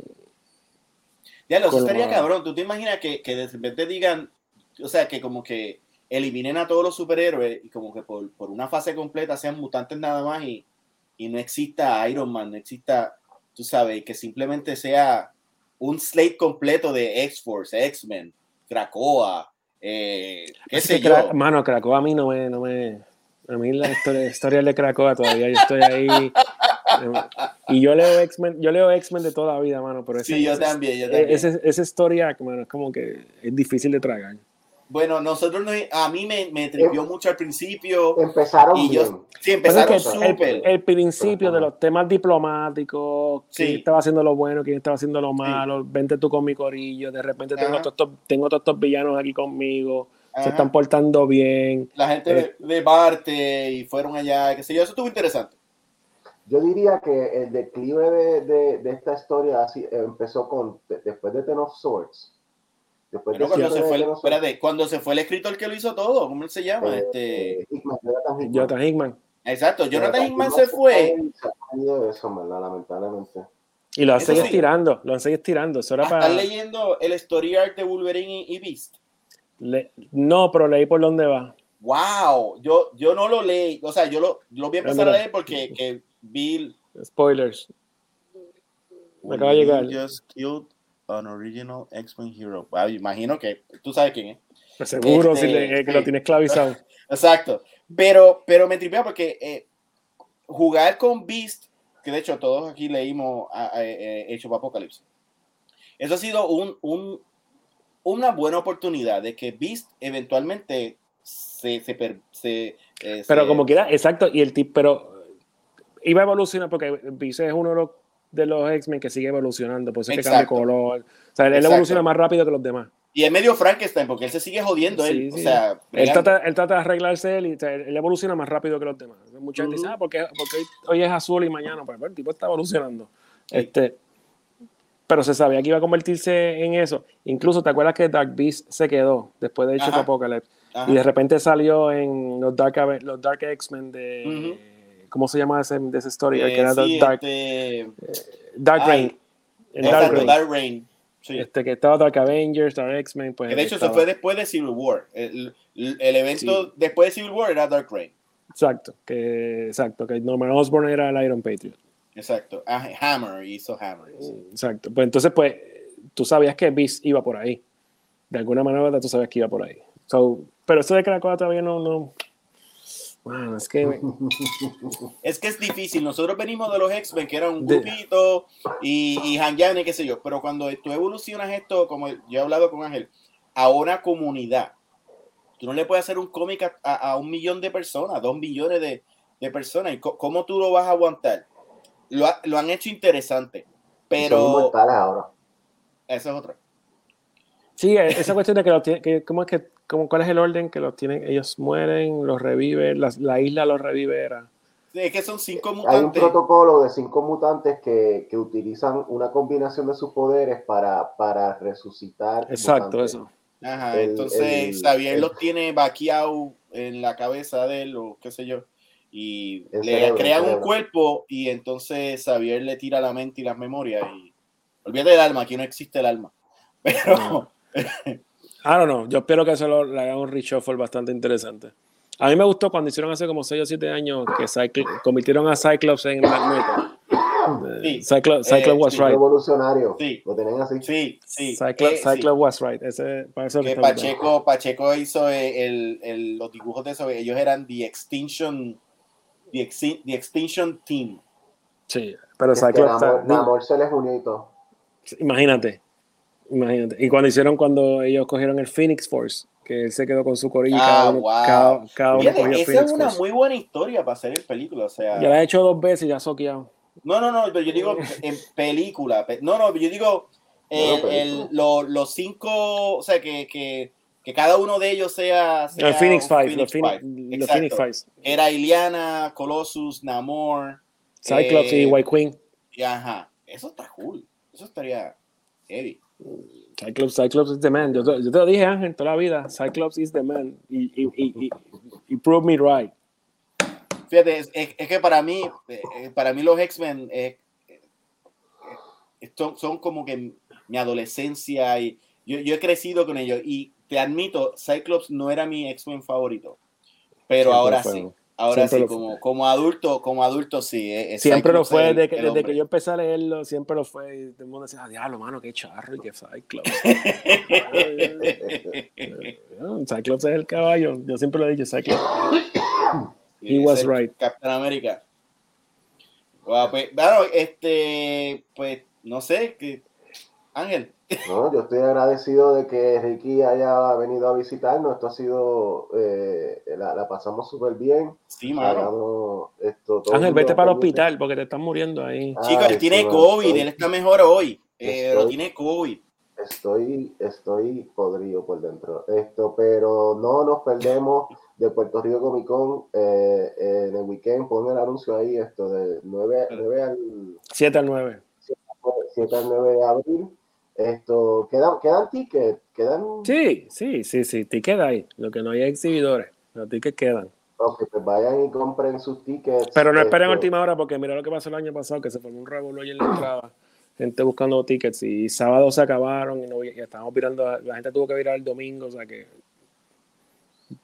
ya, lo estaría cabrón. ¿Tú te imaginas que, que de repente digan, o sea, que como que eliminen a todos los superhéroes y como que por, por una fase completa sean mutantes nada más y, y, no exista Iron Man, no exista, tú sabes, que simplemente sea un slate completo de X-Force, X-Men, Krakoa, eh, qué sé yo. Mano, Krakoa a mí no me, no me, a mí la historia, historia de Krakoa todavía, yo estoy ahí y yo leo X-Men, yo leo X-Men de toda la vida, mano, pero sí, yo también, yo también. Ese, esa historia, mano, es como que es difícil de tragar. Bueno, nosotros no, a mí me, me tripió mucho al principio. Empezaron y yo, Sí, empezaron súper. El, principio de los temas diplomáticos, quién estaba haciendo lo bueno, quién estaba haciendo lo malo, vente tú con mi corillo, de repente tengo todos, tengo todos estos villanos aquí conmigo, se están portando bien. La gente de, eh, de Marte y fueron allá, qué sé yo, eso estuvo interesante. Yo diría que el declive de, de, esta historia así, empezó con después de Ten of Swords. Después de cuando, se fue, espérate, cuando se fue el escritor que lo hizo todo, ¿cómo se llama? Eh, este... Hickman, Jonathan Hickman. Exacto, Jonathan Hickman se fue. Eso, lamentablemente. Y lo han seguido estirando, lo han seguido estirando. Eso para... ¿Estás leyendo el story art de Wolverine y, Beast? No, pero leí por dónde va. Wow, yo, yo no lo leí, o sea, yo lo, lo voy a empezar a leer porque que Bill. Spoilers. Me acaba de llegar. Just killed an original X-Men hero. imagino que tú sabes quién es. Pues seguro si le, este, que lo tiene esclavizado. (laughs) Exacto. Pero, pero me tripea porque eh, jugar con Beast, que de hecho todos aquí leímos Hecho Apocalipsis. Eso ha sido un, un, una buena oportunidad de que Beast eventualmente se... se, se eh, pero como quiera, exacto, y el tipo, pero iba a evolucionar porque Beast es uno de los, de los X-Men que sigue evolucionando, por eso es que cambia color. O sea, él evoluciona más rápido que los demás. Y es medio Frankenstein, porque él se sigue jodiendo. él, O sea, él, trata, él, trata, de arreglarse él y él evoluciona más rápido que los demás. Mucha gente dice, ah, porque, porque, hoy es azul y mañana, pues el tipo está evolucionando. Este, pero se sabía que iba a convertirse en eso. Incluso, ¿te acuerdas que Dark Beast se quedó después de Age Apocalypse? Y de repente salió en los Dark, los Dark X-Men de. ¿Cómo se llama ese, de esa historia? que era sí, Dark, este... Eh, Dark. Dark Reign. Dark Reign. Este, que estaba Dark Avengers, Dark X-Men. Pues, de hecho, estaba... se fue después de Civil War. El, el evento sí. después de Civil War era Dark Reign. Exacto, que, exacto, que Norman Osborn era el Iron Patriot. Exacto, ah, Hammer hizo Hammer. Sí. Exacto, pues entonces, pues, tú sabías que Beast iba por ahí. De alguna manera tú sabías que iba por ahí. So, pero eso de que la cosa todavía no, no, bueno, es que. (laughs) es que es difícil. Nosotros venimos de los X-Men, que era un grupito y, y y qué sé yo. Pero cuando tú evolucionas esto, como yo he hablado con Ángel, a una comunidad, tú no le puedes hacer un cómic a, a, a, un millón de personas, dos millones de, de personas. ¿Y cómo tú lo vas a aguantar? Lo, lo han hecho interesante, pero. ahora. Eso es otra. Sí, esa cuestión de que, lo tiene, que ¿cómo es que ¿Cómo, ¿Cuál es el orden que los tienen? Ellos mueren, los reviven, la, la isla los revive. Era. Sí, es que son cinco mutantes. Hay un protocolo de cinco mutantes que, que utilizan una combinación de sus poderes para, para resucitar. Exacto, mutantes. eso. Ajá, el, entonces Xavier los tiene vaqueado en la cabeza de él o qué sé yo. Y le cerebro, crean un cuerpo y entonces Xavier le tira la mente y las memorias. Y olvídate del alma, aquí no existe el alma. (laughs) Pero. No. (laughs) I don't know. Yo espero que se lo le haga un reshuffle bastante interesante. A mí me gustó cuando hicieron hace como 6 o 7 años que Cycl convirtieron a Cyclops en Magneto. Sí. Cyclops, Cyclops eh, was sí, right. Revolucionario. Sí. Lo tenían así. Sí, sí. Cyclops, eh, Cyclops sí. was right. Ese, para eso que Pacheco, Pacheco hizo el, el, los dibujos de eso. Ellos eran The Extinction, The, Exi the Extinction Team. Sí, pero Cyclops. Namor, Namor se les unió y todo. Imagínate. Imagínate. Y cuando hicieron, cuando ellos cogieron el Phoenix Force, que él se quedó con su corilla, Ah, cada uno, wow. cada, cada uno Fíjate, esa Phoenix es una Force. muy buena historia para hacer en película. O sea, Ya la he hecho dos veces y ya soqueado. no, no, no, pero yo digo (laughs) en película. pe- No, no, yo digo el, No, el- película. lo- los cinco, o sea, que, que, que cada uno de ellos sea. sea El Phoenix Five, los Phoenix, Five. los Exacto. Phoenix Fives. Era Iliana, Colossus, Namor. Cyclops eh, y White Queen. y ajá, eso está cool. Eso estaría heavy. Cyclops, Cyclops is the man. Yo, te- yo te lo dije, Ángel, toda la vida. Cyclops is the man. Y, y, y, y, prove me right. Fíjate, es, es- es que para mí, eh, eh, para mí los X-Men eh, son, son como que mi adolescencia y yo, yo he crecido con ellos y te admito, Cyclops no era mi X-Men favorito, pero Siempre ahora fue. sí. Ahora Siempre sí, como, como adulto, como adulto sí. eh, eh, Siempre lo fue desde que, desde que yo empecé a leerlo, siempre lo fue. Y todo el mundo decía, ah, diablo, mano, qué charro y qué Cyclops. (laughs) Cyclops es el caballo. Yo siempre lo he dicho, Cyclops. (coughs) He was right. Captain America. Wow, pues, claro, este, pues, no sé, que Ángel. No, yo estoy agradecido de que Ricky haya venido a visitarnos. Esto ha sido, eh, la, la pasamos súper bien. Sí, mano. Hagamos esto todo Ángel, vete para el hospital porque te están muriendo ahí. Chicos, Ay, él tiene COVID, estoy- él está mejor hoy. Eh, Estoy- lo tiene COVID. Estoy, estoy podrido por dentro. Esto, pero no nos perdemos de Puerto Rico Comic Con eh, en el weekend. Pon el anuncio ahí, esto de 9, 9 al 7 al 9. 7 al 9 de abril. Esto, quedan, quedan tickets, quedan. Sí, sí, sí, sí. Ticket hay. Lo que no hay es exhibidores. Los tickets quedan. Ok, pues vayan y compren sus tickets. Pero no esperen a última hora porque mira lo que pasó el año pasado, que se formó un revuelo ahí en la entrada. Gente buscando tickets y sábado se acabaron y, no, y estábamos virando, la gente tuvo que virar el domingo, o sea que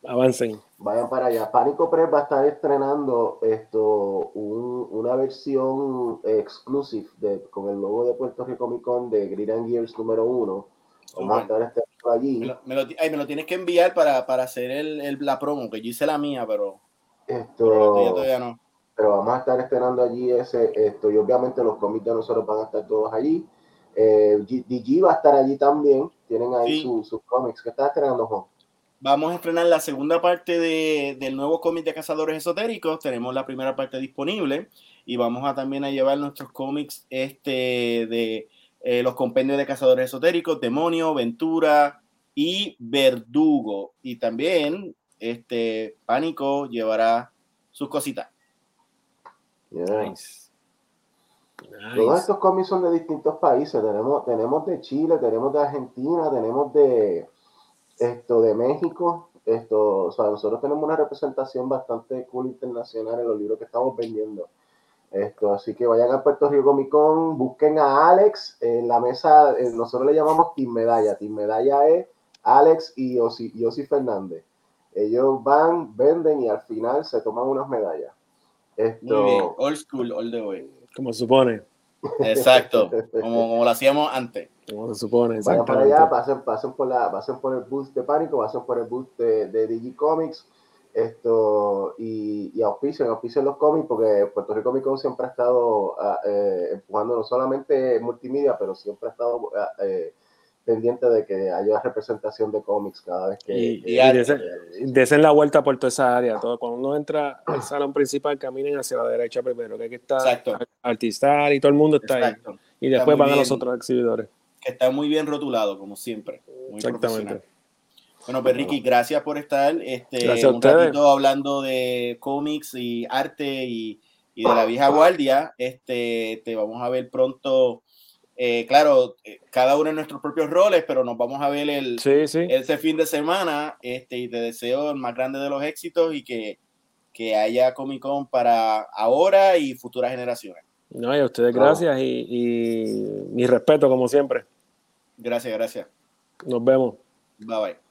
avancen. Vayan para allá. Pánico Press va a estar estrenando esto, un- una versión exclusive de, con el logo de Puerto Rico Comic Con de Green and Gears número uno. Vamos a estar estrenando allí. Me lo, me lo- ay, me lo tienes que enviar para, para hacer el, el- la promo, que yo hice la mía, pero, pero Esto, todavía, todavía no. pero vamos a estar estrenando allí ese, esto, y obviamente los cómics de nosotros van a estar todos allí. Eh, DG va a estar allí también, tienen ahí sus cómics. ¿Qué estás estrenando, Juan? Vamos a estrenar la segunda parte de, del nuevo cómic de Cazadores Esotéricos. Tenemos la primera parte disponible y vamos a también a llevar nuestros cómics este, de eh, los compendios de Cazadores Esotéricos, Demonio, Ventura y Verdugo. Y también este Pánico llevará sus cositas. Todos estos cómics son de distintos países. Tenemos, tenemos de Chile, tenemos de Argentina, tenemos de esto de México. Esto, o sea, nosotros tenemos una representación bastante cool internacional en los libros que estamos vendiendo. Esto, así que vayan a Puerto Rico Comic Con, busquen a Alex en la mesa, eh, nosotros le llamamos Team Medalla. Team Medalla es Alex y Yossi, Fernández. Ellos van, venden y al final se toman unas medallas. Esto, Muy bien, old school, all the way. Como supone. Exacto, como, lo hacíamos antes. Como se supone, Vayan para allá, pasen, pasen, por la, pasen por el boost de Pánico, pasen por el boost de, de Digicomics esto y, y auspicio, auspicio los cómics, porque Puerto Rico Comic Con siempre ha estado ah, eh, empujando no solamente multimedia, pero siempre ha estado ah, eh, pendiente de que haya representación de cómics cada vez que... Y, desen, la vuelta por toda esa área. Todo, cuando uno entra al salón principal, caminen hacia la derecha primero, que aquí está Artistar y todo el mundo está ahí. Y después van a los otros exhibidores. Que está muy bien rotulado, como siempre. Muy Exactamente. Bueno, pues Ricky, gracias por estar este, un ratito hablando de cómics y arte y, y, de la vieja guardia. Este, te vamos a ver pronto eh, claro, eh, cada uno en nuestros propios roles, pero nos vamos a ver el, este fin de semana este, y te deseo el más grande de los éxitos y que, que haya Comic Con para ahora y futuras generaciones. No, y a ustedes gracias y, y mi respeto como siempre. Gracias, gracias. Nos vemos. Bye bye.